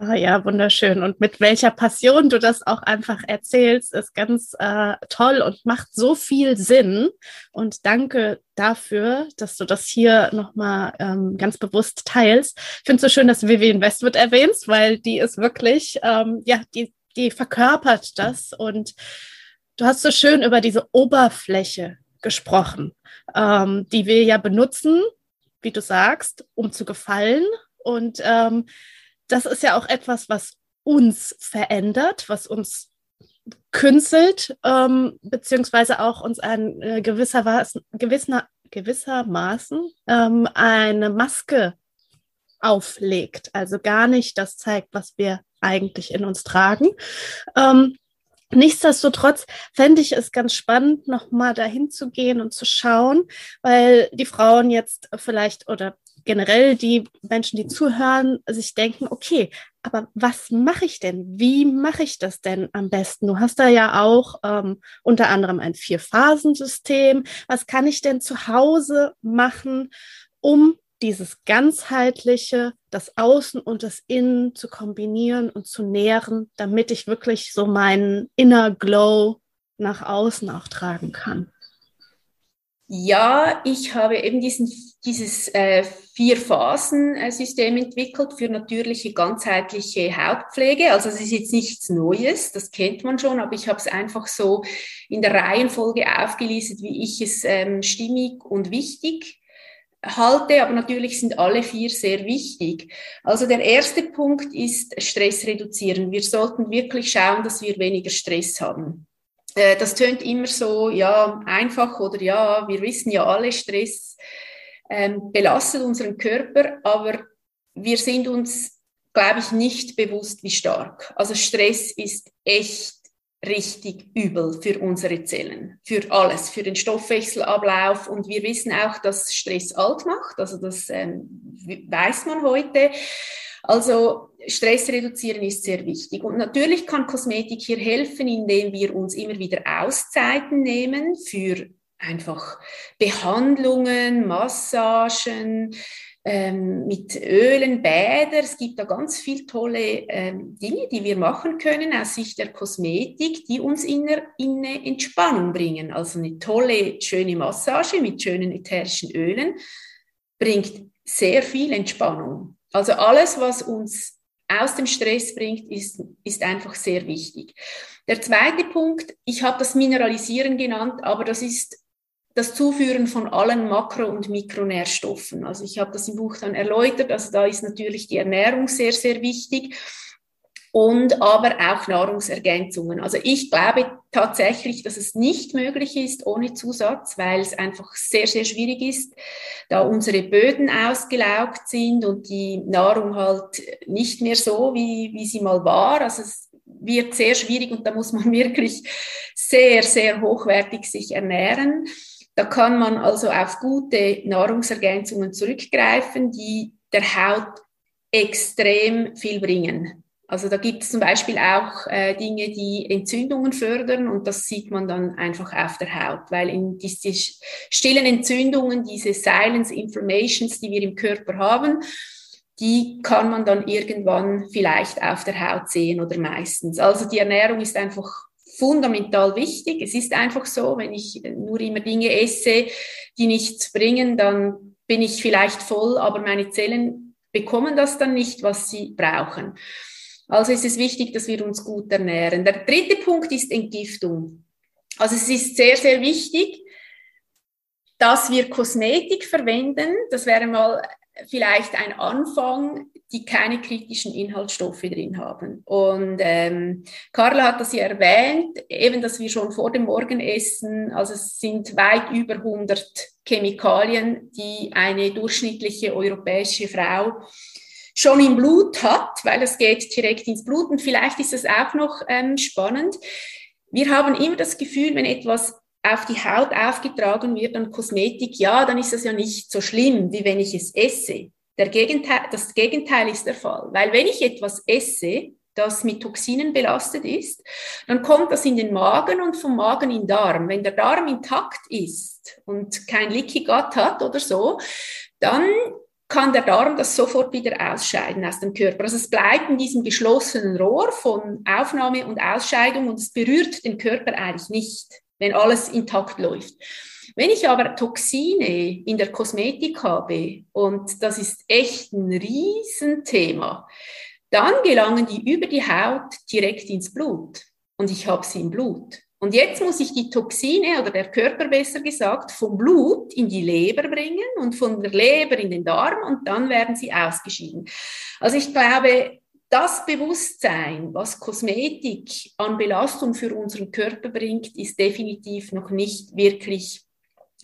[SPEAKER 1] Ah ja, wunderschön. Und mit welcher Passion du das auch einfach erzählst, ist ganz äh, toll und macht so viel Sinn. Und danke dafür, dass du das hier nochmal ähm, ganz bewusst teilst. Ich finde es so schön, dass du Vivian Westwood erwähnst, weil die ist wirklich, ähm, ja, die, die verkörpert das. Und du hast so schön über diese Oberfläche gesprochen, ähm, die wir ja benutzen, wie du sagst, um zu gefallen. Und ähm, das ist ja auch etwas, was uns verändert, was uns künstelt, ähm, beziehungsweise auch uns ein äh, gewisser, gewisser, gewissermaßen ähm, eine Maske auflegt. Also gar nicht das zeigt, was wir eigentlich in uns tragen. Ähm, Nichtsdestotrotz fände ich es ganz spannend, nochmal dahin zu gehen und zu schauen, weil die Frauen jetzt vielleicht oder generell die Menschen, die zuhören, sich denken, okay, aber was mache ich denn? Wie mache ich das denn am besten? Du hast da ja auch ähm, unter anderem ein Vier-Phasen-System. Was kann ich denn zu Hause machen, um dieses ganzheitliche, das Außen und das Innen zu kombinieren und zu nähren, damit ich wirklich so meinen Inner Glow nach außen auch tragen kann?
[SPEAKER 3] Ja, ich habe eben diesen, dieses äh, Vier-Phasen-System entwickelt für natürliche, ganzheitliche Hautpflege. Also es ist jetzt nichts Neues, das kennt man schon, aber ich habe es einfach so in der Reihenfolge aufgelistet, wie ich es ähm, stimmig und wichtig halte, aber natürlich sind alle vier sehr wichtig. Also der erste Punkt ist Stress reduzieren. Wir sollten wirklich schauen, dass wir weniger Stress haben. Äh, das tönt immer so, ja, einfach oder ja, wir wissen ja alle, Stress ähm, belastet unseren Körper, aber wir sind uns, glaube ich, nicht bewusst, wie stark. Also Stress ist echt richtig übel für unsere Zellen, für alles, für den Stoffwechselablauf. Und wir wissen auch, dass Stress alt macht, also das ähm, weiß man heute. Also Stress reduzieren ist sehr wichtig. Und natürlich kann Kosmetik hier helfen, indem wir uns immer wieder Auszeiten nehmen für einfach Behandlungen, Massagen, ähm, mit Ölen, Bäder. Es gibt da ganz viele tolle ähm, Dinge, die wir machen können aus Sicht der Kosmetik, die uns in eine, in eine Entspannung bringen. Also eine tolle, schöne Massage mit schönen ätherischen Ölen bringt sehr viel Entspannung. Also alles, was uns aus dem Stress bringt, ist, ist einfach sehr wichtig. Der zweite Punkt, ich habe das Mineralisieren genannt, aber das ist das Zuführen von allen Makro- und Mikronährstoffen. Also ich habe das im Buch dann erläutert. Also da ist natürlich die Ernährung sehr, sehr wichtig und aber auch Nahrungsergänzungen. Also ich glaube tatsächlich, dass es nicht möglich ist ohne Zusatz, weil es einfach sehr, sehr schwierig ist, da unsere Böden ausgelaugt sind und die Nahrung halt nicht mehr so, wie, wie sie mal war. Also es wird sehr schwierig und da muss man wirklich sehr, sehr hochwertig sich ernähren. Da kann man also auf gute Nahrungsergänzungen zurückgreifen, die der Haut extrem viel bringen. Also da gibt es zum Beispiel auch äh, Dinge, die Entzündungen fördern und das sieht man dann einfach auf der Haut, weil in diese stillen Entzündungen, diese Silence Inflammations, die wir im Körper haben, die kann man dann irgendwann vielleicht auf der Haut sehen oder meistens. Also die Ernährung ist einfach fundamental wichtig. Es ist einfach so, wenn ich nur immer Dinge esse, die nichts bringen, dann bin ich vielleicht voll, aber meine Zellen bekommen das dann nicht, was sie brauchen. Also ist es wichtig, dass wir uns gut ernähren. Der dritte Punkt ist Entgiftung. Also es ist sehr, sehr wichtig, dass wir Kosmetik verwenden. Das wäre mal vielleicht ein Anfang, die keine kritischen Inhaltsstoffe drin haben. Und ähm, Carla hat das ja erwähnt, eben, dass wir schon vor dem Morgenessen, also es sind weit über 100 Chemikalien, die eine durchschnittliche europäische Frau schon im Blut hat, weil es geht direkt ins Blut. Und vielleicht ist es auch noch ähm, spannend. Wir haben immer das Gefühl, wenn etwas auf die Haut aufgetragen wird an Kosmetik, ja, dann ist das ja nicht so schlimm, wie wenn ich es esse. Der Gegenteil, das Gegenteil ist der Fall, weil wenn ich etwas esse, das mit Toxinen belastet ist, dann kommt das in den Magen und vom Magen in den Darm. Wenn der Darm intakt ist und kein Leaky Gut hat oder so, dann kann der Darm das sofort wieder ausscheiden aus dem Körper. Also es bleibt in diesem geschlossenen Rohr von Aufnahme und Ausscheidung und es berührt den Körper eigentlich nicht, wenn alles intakt läuft. Wenn ich aber Toxine in der Kosmetik habe, und das ist echt ein Riesenthema, dann gelangen die über die Haut direkt ins Blut. Und ich habe sie im Blut. Und jetzt muss ich die Toxine oder der Körper besser gesagt vom Blut in die Leber bringen und von der Leber in den Darm und dann werden sie ausgeschieden. Also ich glaube, das Bewusstsein, was Kosmetik an Belastung für unseren Körper bringt, ist definitiv noch nicht wirklich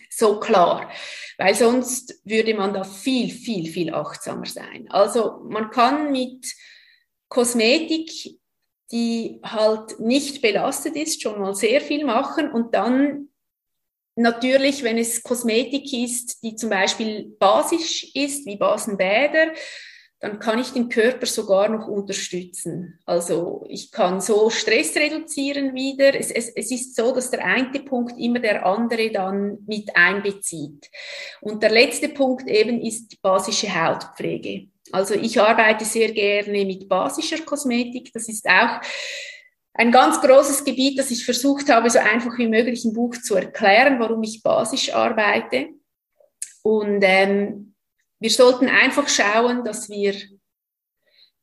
[SPEAKER 3] so klar, weil sonst würde man da viel, viel, viel achtsamer sein. Also man kann mit Kosmetik die halt nicht belastet ist, schon mal sehr viel machen und dann natürlich, wenn es Kosmetik ist, die zum Beispiel basisch ist, wie Basenbäder, dann kann ich den Körper sogar noch unterstützen. Also ich kann so Stress reduzieren wieder. Es, es, es ist so, dass der eine Punkt immer der andere dann mit einbezieht. Und der letzte Punkt eben ist die basische Hautpflege. Also ich arbeite sehr gerne mit basischer Kosmetik. Das ist auch ein ganz großes Gebiet, das ich versucht habe, so einfach wie möglich im Buch zu erklären, warum ich basisch arbeite. Und ähm, wir sollten einfach schauen, dass wir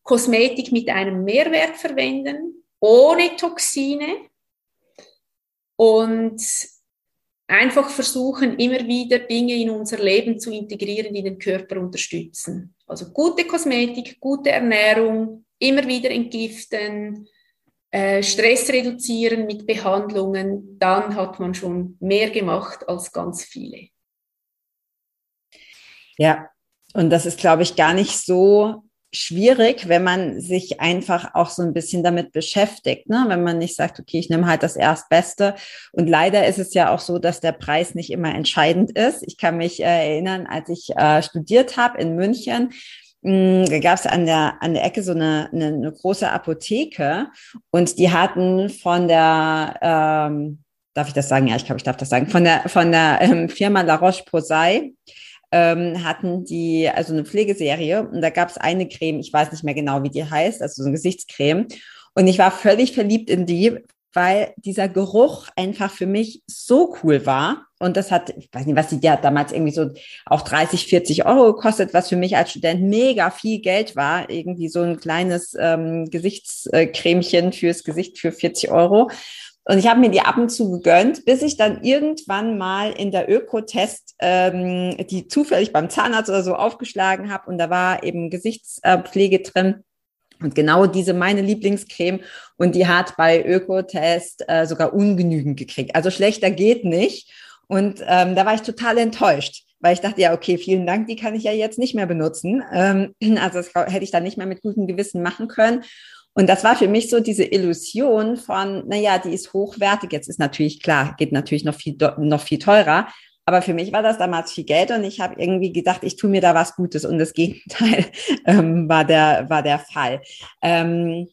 [SPEAKER 3] Kosmetik mit einem Mehrwert verwenden, ohne Toxine und einfach versuchen, immer wieder Dinge in unser Leben zu integrieren, die den Körper unterstützen. Also gute Kosmetik, gute Ernährung, immer wieder entgiften, äh, Stress reduzieren mit Behandlungen, dann hat man schon mehr gemacht als ganz viele.
[SPEAKER 2] Ja, und das ist, glaube ich, gar nicht so schwierig, wenn man sich einfach auch so ein bisschen damit beschäftigt, ne? wenn man nicht sagt, okay, ich nehme halt das Erstbeste. Und leider ist es ja auch so, dass der Preis nicht immer entscheidend ist. Ich kann mich äh, erinnern, als ich äh, studiert habe in München, mh, da gab es an der, an der Ecke so eine, eine, eine große Apotheke und die hatten von der, ähm, darf ich das sagen? Ja, ich glaube, ich darf das sagen, von der, von der ähm, Firma La Roche-Posay, ähm, hatten die also eine Pflegeserie und da gab es eine Creme, ich weiß nicht mehr genau, wie die heißt, also so eine Gesichtscreme. Und ich war völlig verliebt in die, weil dieser Geruch einfach für mich so cool war. Und das hat, ich weiß nicht, was die, die hat damals irgendwie so auch 30, 40 Euro gekostet, was für mich als Student mega viel Geld war. Irgendwie so ein kleines ähm, Gesichtscremchen fürs Gesicht für 40 Euro. Und ich habe mir die ab und zu gegönnt, bis ich dann irgendwann mal in der Ökotest ähm, die zufällig beim Zahnarzt oder so aufgeschlagen habe und da war eben Gesichtspflege drin. Und genau diese meine Lieblingscreme und die hat bei Ökotest äh, sogar ungenügend gekriegt. Also schlechter geht nicht. Und ähm, da war ich total enttäuscht, weil ich dachte, ja, okay, vielen Dank, die kann ich ja jetzt nicht mehr benutzen. Ähm, also das hätte ich dann nicht mehr mit gutem Gewissen machen können. Und das war für mich so diese Illusion von, naja, die ist hochwertig. Jetzt ist natürlich klar, geht natürlich noch viel, noch viel teurer. Aber für mich war das damals viel Geld und ich habe irgendwie gedacht, ich tue mir da was Gutes und das Gegenteil ähm, war, der, war der Fall. Ähm,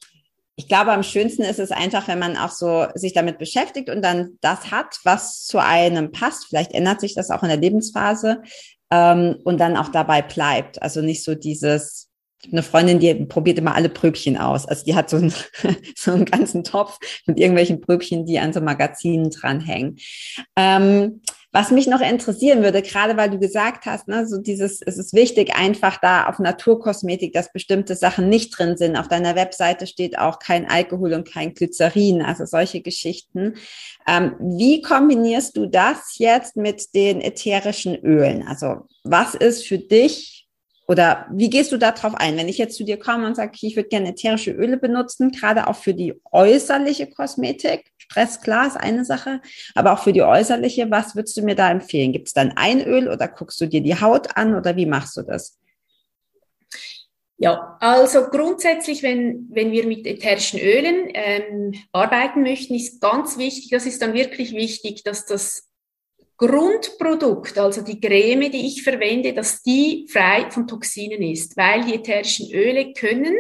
[SPEAKER 2] ich glaube, am schönsten ist es einfach, wenn man auch so sich damit beschäftigt und dann das hat, was zu einem passt. Vielleicht ändert sich das auch in der Lebensphase ähm, und dann auch dabei bleibt. Also nicht so dieses, eine Freundin, die probiert immer alle Pröbchen aus. Also die hat so einen, so einen ganzen Topf mit irgendwelchen Pröbchen, die an so Magazinen dranhängen. Ähm, was mich noch interessieren würde, gerade weil du gesagt hast, ne, so dieses, es ist wichtig, einfach da auf Naturkosmetik, dass bestimmte Sachen nicht drin sind. Auf deiner Webseite steht auch kein Alkohol und kein Glycerin, also solche Geschichten. Ähm, wie kombinierst du das jetzt mit den ätherischen Ölen? Also was ist für dich Oder wie gehst du darauf ein? Wenn ich jetzt zu dir komme und sage, ich würde gerne ätherische Öle benutzen, gerade auch für die äußerliche Kosmetik. Stress, klar, ist eine Sache, aber auch für die äußerliche, was würdest du mir da empfehlen? Gibt es dann ein Öl oder guckst du dir die Haut an oder wie machst du das?
[SPEAKER 3] Ja, also grundsätzlich, wenn, wenn wir mit ätherischen Ölen ähm, arbeiten möchten, ist ganz wichtig, das ist dann wirklich wichtig, dass das Grundprodukt, also die Creme, die ich verwende, dass die frei von Toxinen ist, weil die ätherischen Öle können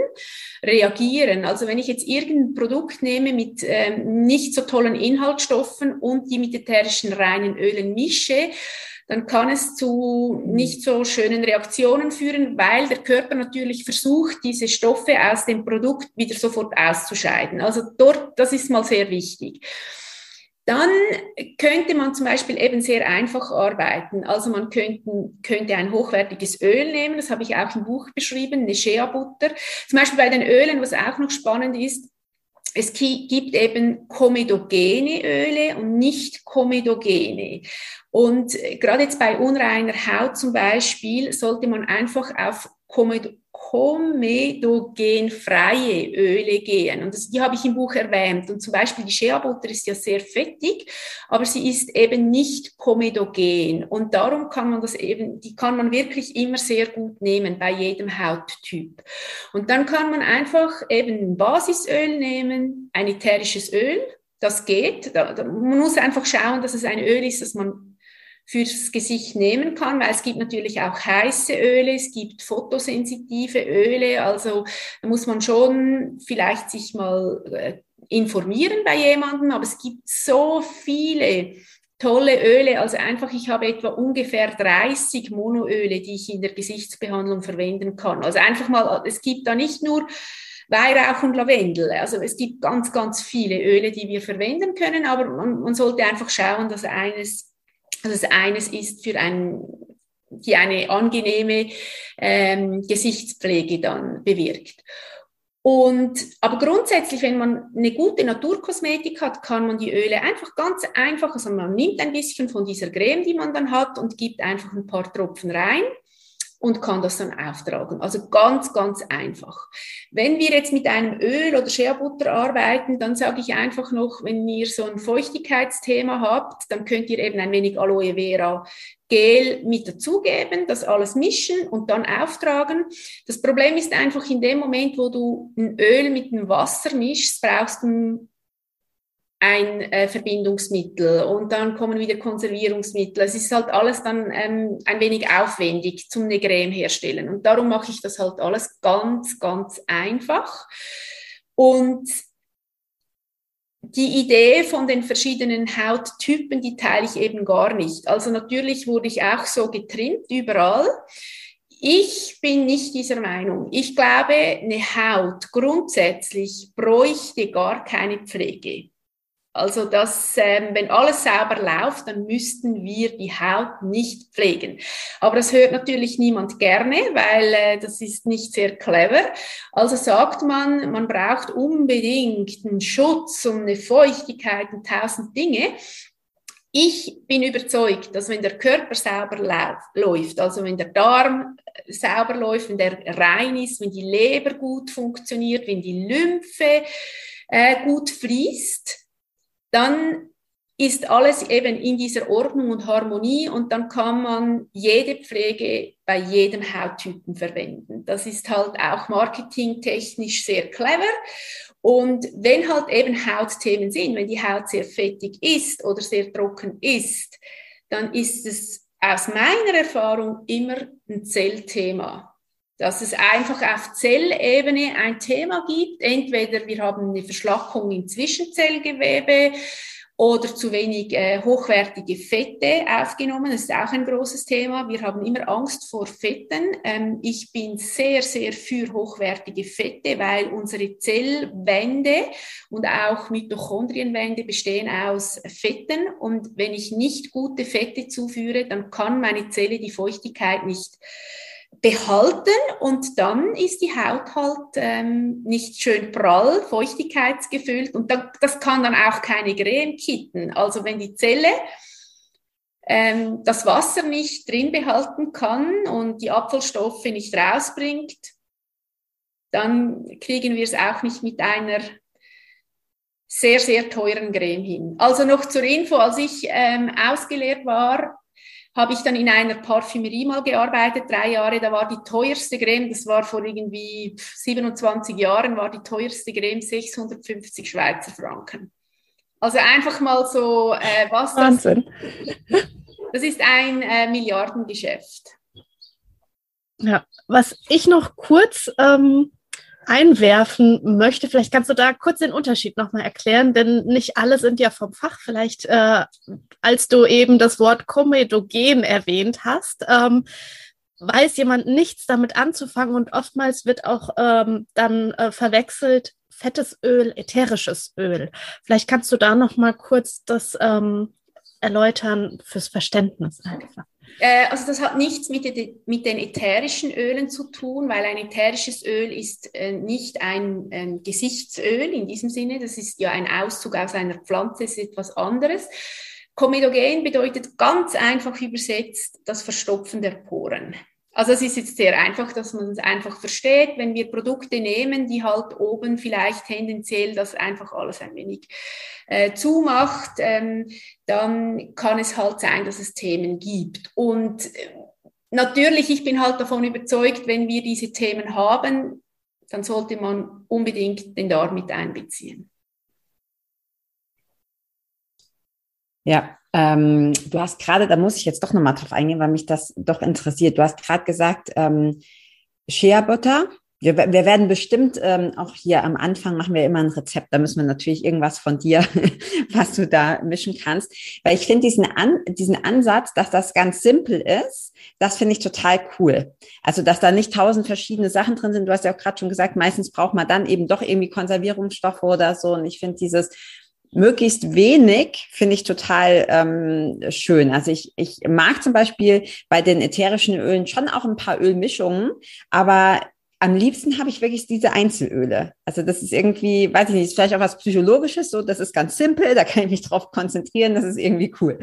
[SPEAKER 3] reagieren. Also wenn ich jetzt irgendein Produkt nehme mit ähm, nicht so tollen Inhaltsstoffen und die mit ätherischen reinen Ölen mische, dann kann es zu nicht so schönen Reaktionen führen, weil der Körper natürlich versucht, diese Stoffe aus dem Produkt wieder sofort auszuscheiden. Also dort, das ist mal sehr wichtig. Dann könnte man zum Beispiel eben sehr einfach arbeiten. Also man könnte, könnte ein hochwertiges Öl nehmen, das habe ich auch im Buch beschrieben, eine Shea-Butter. Zum Beispiel bei den Ölen, was auch noch spannend ist, es gibt eben komedogene Öle und nicht komedogene. Und gerade jetzt bei unreiner Haut zum Beispiel sollte man einfach auf komedogenfreie Öle gehen. Und das, die habe ich im Buch erwähnt. Und zum Beispiel die Shea-Butter ist ja sehr fettig, aber sie ist eben nicht komedogen. Und darum kann man das eben, die kann man wirklich immer sehr gut nehmen bei jedem Hauttyp. Und dann kann man einfach eben ein Basisöl nehmen, ein ätherisches Öl, das geht. Man muss einfach schauen, dass es ein Öl ist, das man fürs Gesicht nehmen kann, weil es gibt natürlich auch heiße Öle, es gibt fotosensitive Öle, also muss man schon vielleicht sich mal äh, informieren bei jemandem, aber es gibt so viele tolle Öle, also einfach, ich habe etwa ungefähr 30 Monoöle, die ich in der Gesichtsbehandlung verwenden kann. Also einfach mal, es gibt da nicht nur Weihrauch und Lavendel. Also es gibt ganz, ganz viele Öle, die wir verwenden können, aber man, man sollte einfach schauen, dass eines dass es eines ist für ein, die eine angenehme ähm, Gesichtspflege dann bewirkt. Und, aber grundsätzlich, wenn man eine gute Naturkosmetik hat, kann man die Öle einfach ganz einfach, also man nimmt ein bisschen von dieser Creme, die man dann hat und gibt einfach ein paar Tropfen rein und kann das dann auftragen. Also ganz, ganz einfach. Wenn wir jetzt mit einem Öl oder Shea Butter arbeiten, dann sage ich einfach noch, wenn ihr so ein Feuchtigkeitsthema habt, dann könnt ihr eben ein wenig Aloe Vera Gel mit dazugeben, das alles mischen und dann auftragen. Das Problem ist einfach in dem Moment, wo du ein Öl mit dem Wasser mischst, brauchst du ein äh, Verbindungsmittel und dann kommen wieder Konservierungsmittel. Es ist halt alles dann ähm, ein wenig aufwendig zum eine Creme herstellen. Und darum mache ich das halt alles ganz, ganz einfach. Und die Idee von den verschiedenen Hauttypen, die teile ich eben gar nicht. Also natürlich wurde ich auch so getrimmt überall. Ich bin nicht dieser Meinung. Ich glaube, eine Haut grundsätzlich bräuchte gar keine Pflege. Also, dass, ähm, wenn alles sauber läuft, dann müssten wir die Haut nicht pflegen. Aber das hört natürlich niemand gerne, weil äh, das ist nicht sehr clever. Also sagt man, man braucht unbedingt einen Schutz und eine Feuchtigkeit und tausend Dinge. Ich bin überzeugt, dass wenn der Körper sauber läuft, also wenn der Darm äh, sauber läuft, wenn der rein ist, wenn die Leber gut funktioniert, wenn die Lymphe äh, gut fließt, dann ist alles eben in dieser Ordnung und Harmonie und dann kann man jede Pflege bei jedem Hauttypen verwenden. Das ist halt auch marketingtechnisch sehr clever. Und wenn halt eben Hautthemen sind, wenn die Haut sehr fettig ist oder sehr trocken ist, dann ist es aus meiner Erfahrung immer ein Zellthema dass es einfach auf Zellebene ein Thema gibt. Entweder wir haben eine Verschlackung im Zwischenzellgewebe oder zu wenig äh, hochwertige Fette aufgenommen. Das ist auch ein großes Thema. Wir haben immer Angst vor Fetten. Ähm, ich bin sehr, sehr für hochwertige Fette, weil unsere Zellwände und auch Mitochondrienwände bestehen aus Fetten. Und wenn ich nicht gute Fette zuführe, dann kann meine Zelle die Feuchtigkeit nicht behalten und dann ist die Haut halt ähm, nicht schön prall, feuchtigkeitsgefüllt und da, das kann dann auch keine Creme kitten. Also wenn die Zelle ähm, das Wasser nicht drin behalten kann und die Abfallstoffe nicht rausbringt, dann kriegen wir es auch nicht mit einer sehr, sehr teuren Creme hin. Also noch zur Info, als ich ähm, ausgelehrt war, habe ich dann in einer Parfümerie mal gearbeitet, drei Jahre, da war die teuerste Creme, das war vor irgendwie 27 Jahren, war die teuerste Creme 650 Schweizer Franken. Also einfach mal so, äh, was
[SPEAKER 1] Wahnsinn.
[SPEAKER 3] das... Das ist ein äh, Milliardengeschäft.
[SPEAKER 1] Ja, was ich noch kurz ähm, einwerfen möchte, vielleicht kannst du da kurz den Unterschied nochmal erklären, denn nicht alle sind ja vom Fach. Vielleicht, äh, als du eben das Wort Komedogen erwähnt hast, ähm, weiß jemand nichts damit anzufangen und oftmals wird auch ähm, dann äh, verwechselt fettes Öl, ätherisches Öl. Vielleicht kannst du da nochmal kurz das ähm, erläutern fürs Verständnis einfach.
[SPEAKER 3] Äh, also das hat nichts mit, den, mit den ätherischen Ölen zu tun, weil ein ätherisches Öl ist äh, nicht ein, ein Gesichtsöl in diesem Sinne, das ist ja ein Auszug aus einer Pflanze, ist etwas anderes. Komedogen bedeutet ganz einfach übersetzt das Verstopfen der Poren. Also es ist jetzt sehr einfach, dass man es einfach versteht, wenn wir Produkte nehmen, die halt oben vielleicht tendenziell das einfach alles ein wenig äh, zumacht, ähm, dann kann es halt sein, dass es Themen gibt. Und äh, natürlich, ich bin halt davon überzeugt, wenn wir diese Themen haben, dann sollte man unbedingt den Darm mit einbeziehen.
[SPEAKER 2] Ja, ähm, du hast gerade, da muss ich jetzt doch nochmal drauf eingehen, weil mich das doch interessiert. Du hast gerade gesagt, ähm, Shea Butter. Wir, wir werden bestimmt ähm, auch hier am Anfang machen wir immer ein Rezept. Da müssen wir natürlich irgendwas von dir, was du da mischen kannst. Weil ich finde diesen, An, diesen Ansatz, dass das ganz simpel ist, das finde ich total cool. Also, dass da nicht tausend verschiedene Sachen drin sind. Du hast ja auch gerade schon gesagt, meistens braucht man dann eben doch irgendwie Konservierungsstoffe oder so. Und ich finde dieses, möglichst wenig finde ich total ähm, schön. Also ich, ich mag zum Beispiel bei den ätherischen Ölen schon auch ein paar Ölmischungen, aber am liebsten habe ich wirklich diese Einzelöle. Also das ist irgendwie, weiß ich nicht, vielleicht auch was Psychologisches, so das ist ganz simpel, da kann ich mich drauf konzentrieren, das ist irgendwie cool.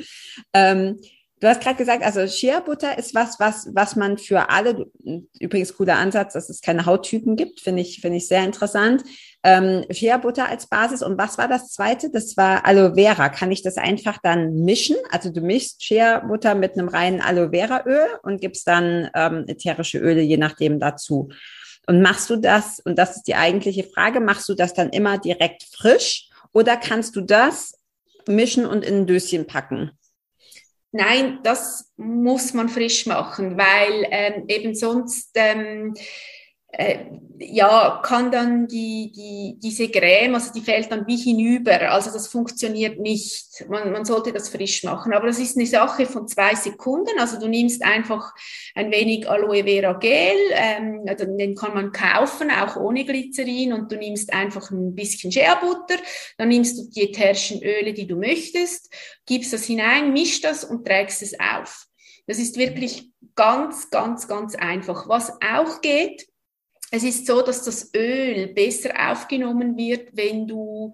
[SPEAKER 2] Ähm, Du hast gerade gesagt, also Shea Butter ist was, was, was man für alle, übrigens cooler Ansatz, dass es keine Hauttypen gibt, finde ich, finde ich sehr interessant. Ähm, Shea Butter als Basis. Und was war das zweite? Das war Aloe Vera. Kann ich das einfach dann mischen? Also du mischst Shea Butter mit einem reinen Aloe Vera Öl und gibst dann ähm, ätherische Öle je nachdem dazu. Und machst du das, und das ist die eigentliche Frage, machst du das dann immer direkt frisch oder kannst du das mischen und in ein Döschen packen?
[SPEAKER 3] Nein, das muss man frisch machen, weil ähm, eben sonst ähm, äh, ja, kann dann die, die, diese Creme, also die fällt dann wie hinüber. Also das funktioniert nicht. Man, man sollte das frisch machen. Aber das ist eine Sache von zwei Sekunden. Also du nimmst einfach ein wenig Aloe Vera Gel, ähm, also den kann man kaufen, auch ohne Glycerin. Und du nimmst einfach ein bisschen Shea Butter. Dann nimmst du die ätherischen Öle, die du möchtest, gibst das hinein, mischst das und trägst es auf. Das ist wirklich ganz, ganz, ganz einfach. Was auch geht, es ist so, dass das Öl besser aufgenommen wird, wenn du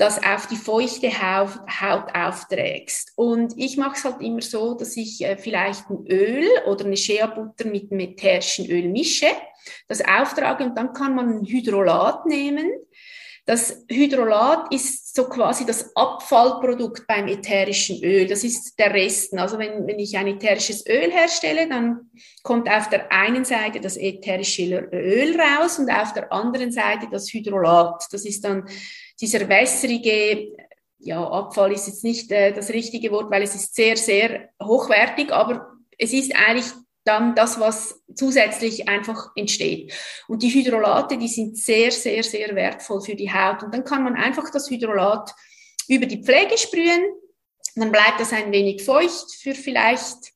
[SPEAKER 3] das auf die feuchte Haut, aufträgst. Und ich mache es halt immer so, dass ich äh, vielleicht ein Öl oder eine Shea Butter mit einem ätherischen Öl mische, das auftrage und dann kann man ein Hydrolat nehmen das Hydrolat ist so quasi das Abfallprodukt beim ätherischen Öl. Das ist der Resten. Also wenn, wenn ich ein ätherisches Öl herstelle, dann kommt auf der einen Seite das ätherische Öl raus und auf der anderen Seite das Hydrolat. Das ist dann dieser wässrige, ja, Abfall ist jetzt nicht äh, das richtige Wort, weil es ist sehr, sehr hochwertig, aber es ist eigentlich dann das, was zusätzlich einfach entsteht. Und die Hydrolate, die sind sehr, sehr, sehr wertvoll für die Haut. Und dann kann man einfach das Hydrolat über die Pflege sprühen. Dann bleibt das ein wenig feucht für vielleicht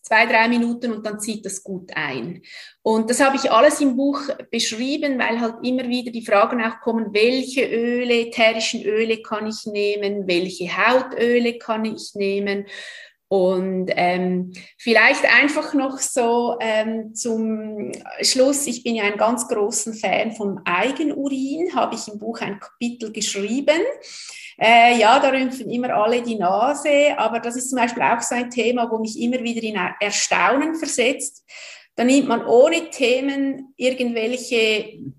[SPEAKER 3] zwei, drei Minuten und dann zieht das gut ein. Und das habe ich alles im Buch beschrieben, weil halt immer wieder die Fragen auch kommen, welche Öle, ätherischen Öle kann ich nehmen, welche Hautöle kann ich nehmen. Und ähm, vielleicht einfach noch so ähm, zum Schluss, ich bin ja ein ganz großer Fan vom Eigenurin, habe ich im Buch ein Kapitel geschrieben. Äh, ja, da rümpfen immer alle die Nase, aber das ist zum Beispiel auch so ein Thema, wo mich immer wieder in Erstaunen versetzt. Da nimmt man ohne Themen irgendwelche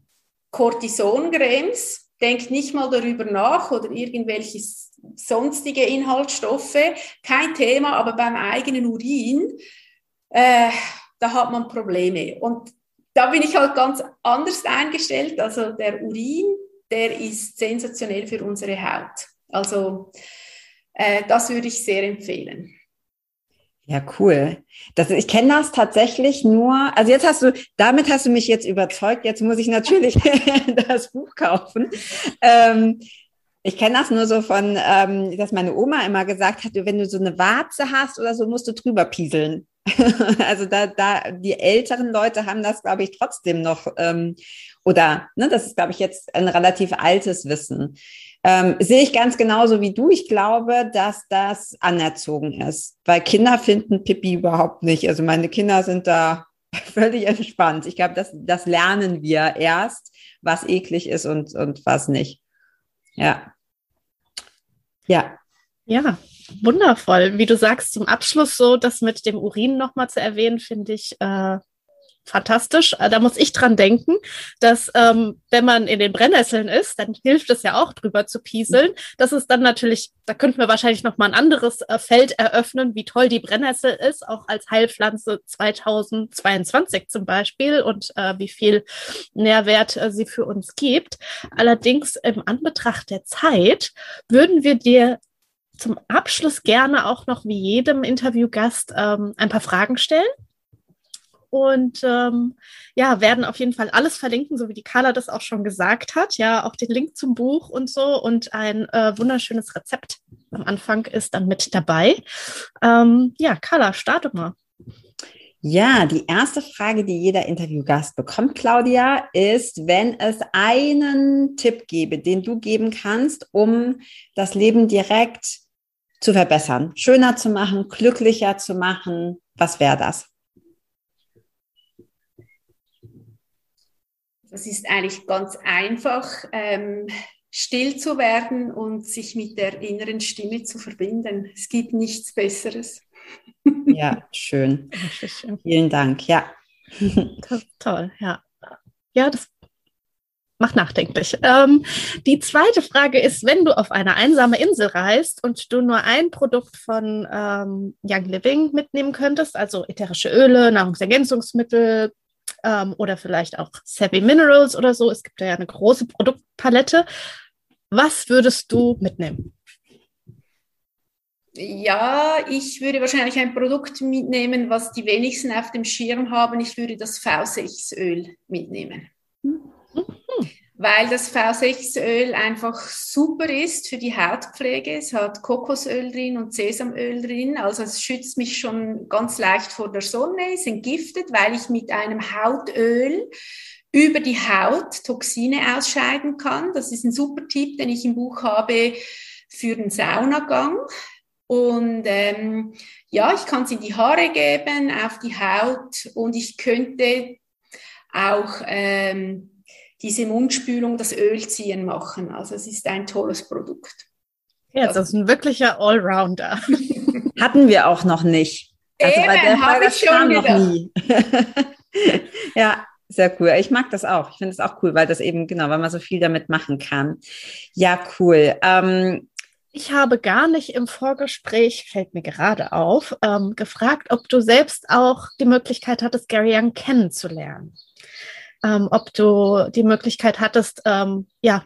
[SPEAKER 3] Cortison-Cremes, denkt nicht mal darüber nach oder irgendwelche sonstige Inhaltsstoffe, kein Thema, aber beim eigenen Urin, äh, da hat man Probleme. Und da bin ich halt ganz anders eingestellt. Also der Urin, der ist sensationell für unsere Haut. Also äh, das würde ich sehr empfehlen.
[SPEAKER 2] Ja, cool. Das, ich kenne das tatsächlich nur, also jetzt hast du, damit hast du mich jetzt überzeugt, jetzt muss ich natürlich das Buch kaufen. Ähm, ich kenne das nur so von, ähm, dass meine Oma immer gesagt hat, wenn du so eine Warze hast oder so, musst du drüber pieseln. also da, da, die älteren Leute haben das, glaube ich, trotzdem noch, ähm, oder, ne, das ist, glaube ich, jetzt ein relativ altes Wissen. Ähm, sehe ich ganz genauso wie du. Ich glaube, dass das anerzogen ist, weil Kinder finden Pipi überhaupt nicht. Also meine Kinder sind da völlig entspannt. Ich glaube, das, das lernen wir erst, was eklig ist und, und was nicht. Ja.
[SPEAKER 1] Ja. Ja, wundervoll. Wie du sagst, zum Abschluss so, das mit dem Urin nochmal zu erwähnen, finde ich äh, fantastisch. Äh, da muss ich dran denken, dass ähm, wenn man in den Brennnesseln ist, dann hilft es ja auch drüber zu pieseln. Das ist dann natürlich, da könnten wir wahrscheinlich noch mal ein anderes äh, Feld eröffnen, wie toll die Brennnessel ist, auch als Heilpflanze 2022 zum Beispiel und äh, wie viel Nährwert äh, sie für uns gibt. Allerdings im Anbetracht der Zeit würden wir dir zum Abschluss gerne auch noch wie jedem Interviewgast ähm, ein paar Fragen stellen und ähm, ja, werden auf jeden Fall alles verlinken, so wie die Carla das auch schon gesagt hat. Ja, auch den Link zum Buch und so und ein äh, wunderschönes Rezept am Anfang ist dann mit dabei. Ähm, ja, Carla, starte mal.
[SPEAKER 2] Ja, die erste Frage, die jeder Interviewgast bekommt, Claudia, ist, wenn es einen Tipp gäbe, den du geben kannst, um das Leben direkt zu verbessern, schöner zu machen, glücklicher zu machen, was wäre das?
[SPEAKER 3] Das ist eigentlich ganz einfach, ähm, still zu werden und sich mit der inneren Stimme zu verbinden. Es gibt nichts Besseres.
[SPEAKER 2] Ja, schön. Vielen Dank. Ja.
[SPEAKER 1] Toll, ja. Ja, das macht nachdenklich. Ähm, die zweite Frage ist, wenn du auf eine einsame Insel reist und du nur ein Produkt von ähm, Young Living mitnehmen könntest, also ätherische Öle, Nahrungsergänzungsmittel, ähm, oder vielleicht auch Savvy Minerals oder so. Es gibt ja eine große Produktpalette. Was würdest du mitnehmen?
[SPEAKER 3] Ja, ich würde wahrscheinlich ein Produkt mitnehmen, was die wenigsten auf dem Schirm haben. Ich würde das V6-Öl mitnehmen. Mhm weil das V6-Öl einfach super ist für die Hautpflege. Es hat Kokosöl drin und Sesamöl drin, also es schützt mich schon ganz leicht vor der Sonne, ist entgiftet, weil ich mit einem Hautöl über die Haut Toxine ausscheiden kann. Das ist ein super Tipp, den ich im Buch habe für den Saunagang. Und ähm, ja, ich kann es in die Haare geben, auf die Haut und ich könnte auch ähm, diese Mundspülung, das Ölziehen machen. Also es ist ein tolles Produkt.
[SPEAKER 1] Ja, das ist ein wirklicher Allrounder.
[SPEAKER 2] Hatten wir auch noch nicht.
[SPEAKER 3] Also Eben, bei der Frage ich kam noch nie.
[SPEAKER 2] ja, sehr cool. Ich mag das auch. Ich finde es auch cool, weil das eben, genau, weil man so viel damit machen kann. Ja, cool. Ähm,
[SPEAKER 1] ich habe gar nicht im Vorgespräch, fällt mir gerade auf, ähm, gefragt, ob du selbst auch die Möglichkeit hattest, Gary Young kennenzulernen ähm, ob du die Möglichkeit hattest, ähm, ja,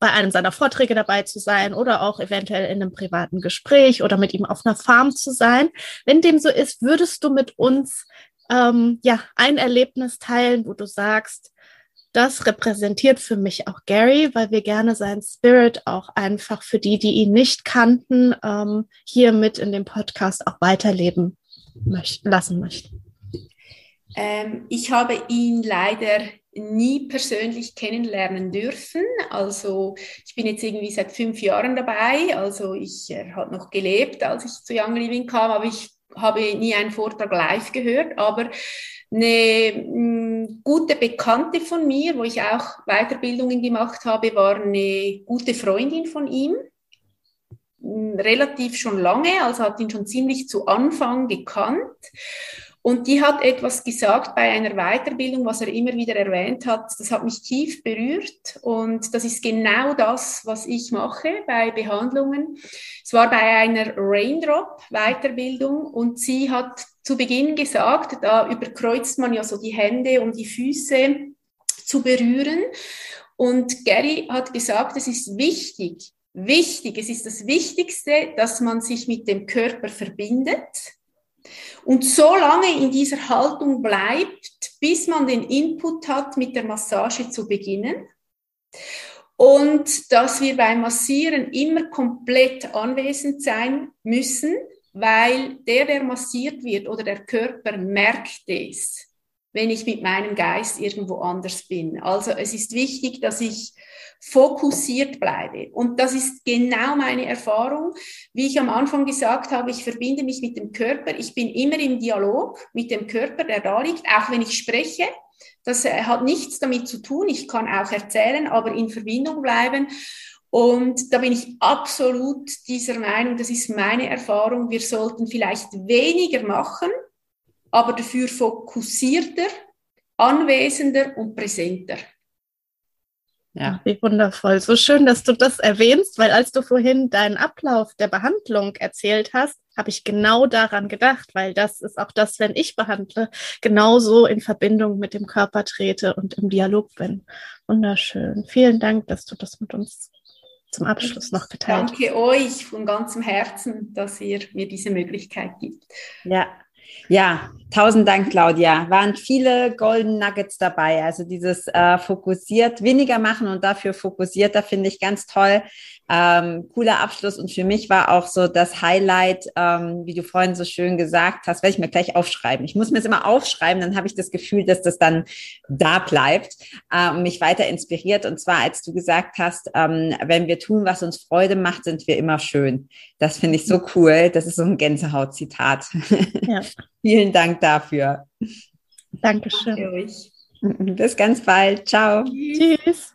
[SPEAKER 1] bei einem seiner Vorträge dabei zu sein oder auch eventuell in einem privaten Gespräch oder mit ihm auf einer Farm zu sein. Wenn dem so ist, würdest du mit uns ähm, ja ein Erlebnis teilen, wo du sagst, das repräsentiert für mich auch Gary, weil wir gerne seinen Spirit auch einfach für die, die ihn nicht kannten, ähm, hier mit in dem Podcast auch weiterleben möchten, lassen möchten.
[SPEAKER 3] Ähm, ich habe ihn leider nie persönlich kennenlernen dürfen. Also ich bin jetzt irgendwie seit fünf Jahren dabei. Also ich, er hat noch gelebt, als ich zu Young Living kam, aber ich habe nie einen Vortrag live gehört. Aber eine mh, mm, gute Bekannte von mir, wo ich auch Weiterbildungen gemacht habe, war eine gute Freundin von ihm mm, relativ schon lange, also hat ihn schon ziemlich zu Anfang gekannt. Und die hat etwas gesagt bei einer Weiterbildung, was er immer wieder erwähnt hat. Das hat mich tief berührt und das ist genau das, was ich mache bei Behandlungen. Es war bei einer Raindrop-Weiterbildung und sie hat zu Beginn gesagt, da überkreuzt man ja so die Hände, um die Füße zu berühren. Und Gary hat gesagt, es ist wichtig, wichtig, es ist das Wichtigste, dass man sich mit dem Körper verbindet und so lange in dieser Haltung bleibt, bis man den Input hat, mit der Massage zu beginnen. Und dass wir beim Massieren immer komplett anwesend sein müssen, weil der, der massiert wird oder der Körper merkt es, wenn ich mit meinem Geist irgendwo anders bin. Also es ist wichtig, dass ich fokussiert bleibe. Und das ist genau meine Erfahrung. Wie ich am Anfang gesagt habe, ich verbinde mich mit dem Körper. Ich bin immer im Dialog mit dem Körper, der da liegt, auch wenn ich spreche. Das äh, hat nichts damit zu tun. Ich kann auch erzählen, aber in Verbindung bleiben. Und da bin ich absolut dieser Meinung, das ist meine Erfahrung, wir sollten vielleicht weniger machen, aber dafür fokussierter, anwesender und präsenter.
[SPEAKER 1] Ja, wie wundervoll. So schön, dass du das erwähnst, weil als du vorhin deinen Ablauf der Behandlung erzählt hast, habe ich genau daran gedacht, weil das ist auch das, wenn ich behandle, genauso in Verbindung mit dem Körper trete und im Dialog bin. Wunderschön. Vielen Dank, dass du das mit uns zum Abschluss noch geteilt
[SPEAKER 3] hast. Danke euch von ganzem Herzen, dass ihr mir diese Möglichkeit gibt.
[SPEAKER 2] Ja, ja, tausend Dank, Claudia. Waren viele Golden Nuggets dabei. Also dieses äh, fokussiert, weniger machen und dafür fokussierter finde ich ganz toll. Ähm, cooler Abschluss und für mich war auch so das Highlight, ähm, wie du vorhin so schön gesagt hast, werde ich mir gleich aufschreiben. Ich muss mir es immer aufschreiben, dann habe ich das Gefühl, dass das dann da bleibt äh, und mich weiter inspiriert. Und zwar, als du gesagt hast, ähm, wenn wir tun, was uns Freude macht, sind wir immer schön. Das finde ich so cool. Das ist so ein Gänsehaut-Zitat. Ja. Vielen Dank dafür.
[SPEAKER 1] Dankeschön. Danke
[SPEAKER 2] Bis ganz bald. Ciao. Tschüss.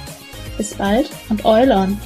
[SPEAKER 1] Bis bald und Eul on!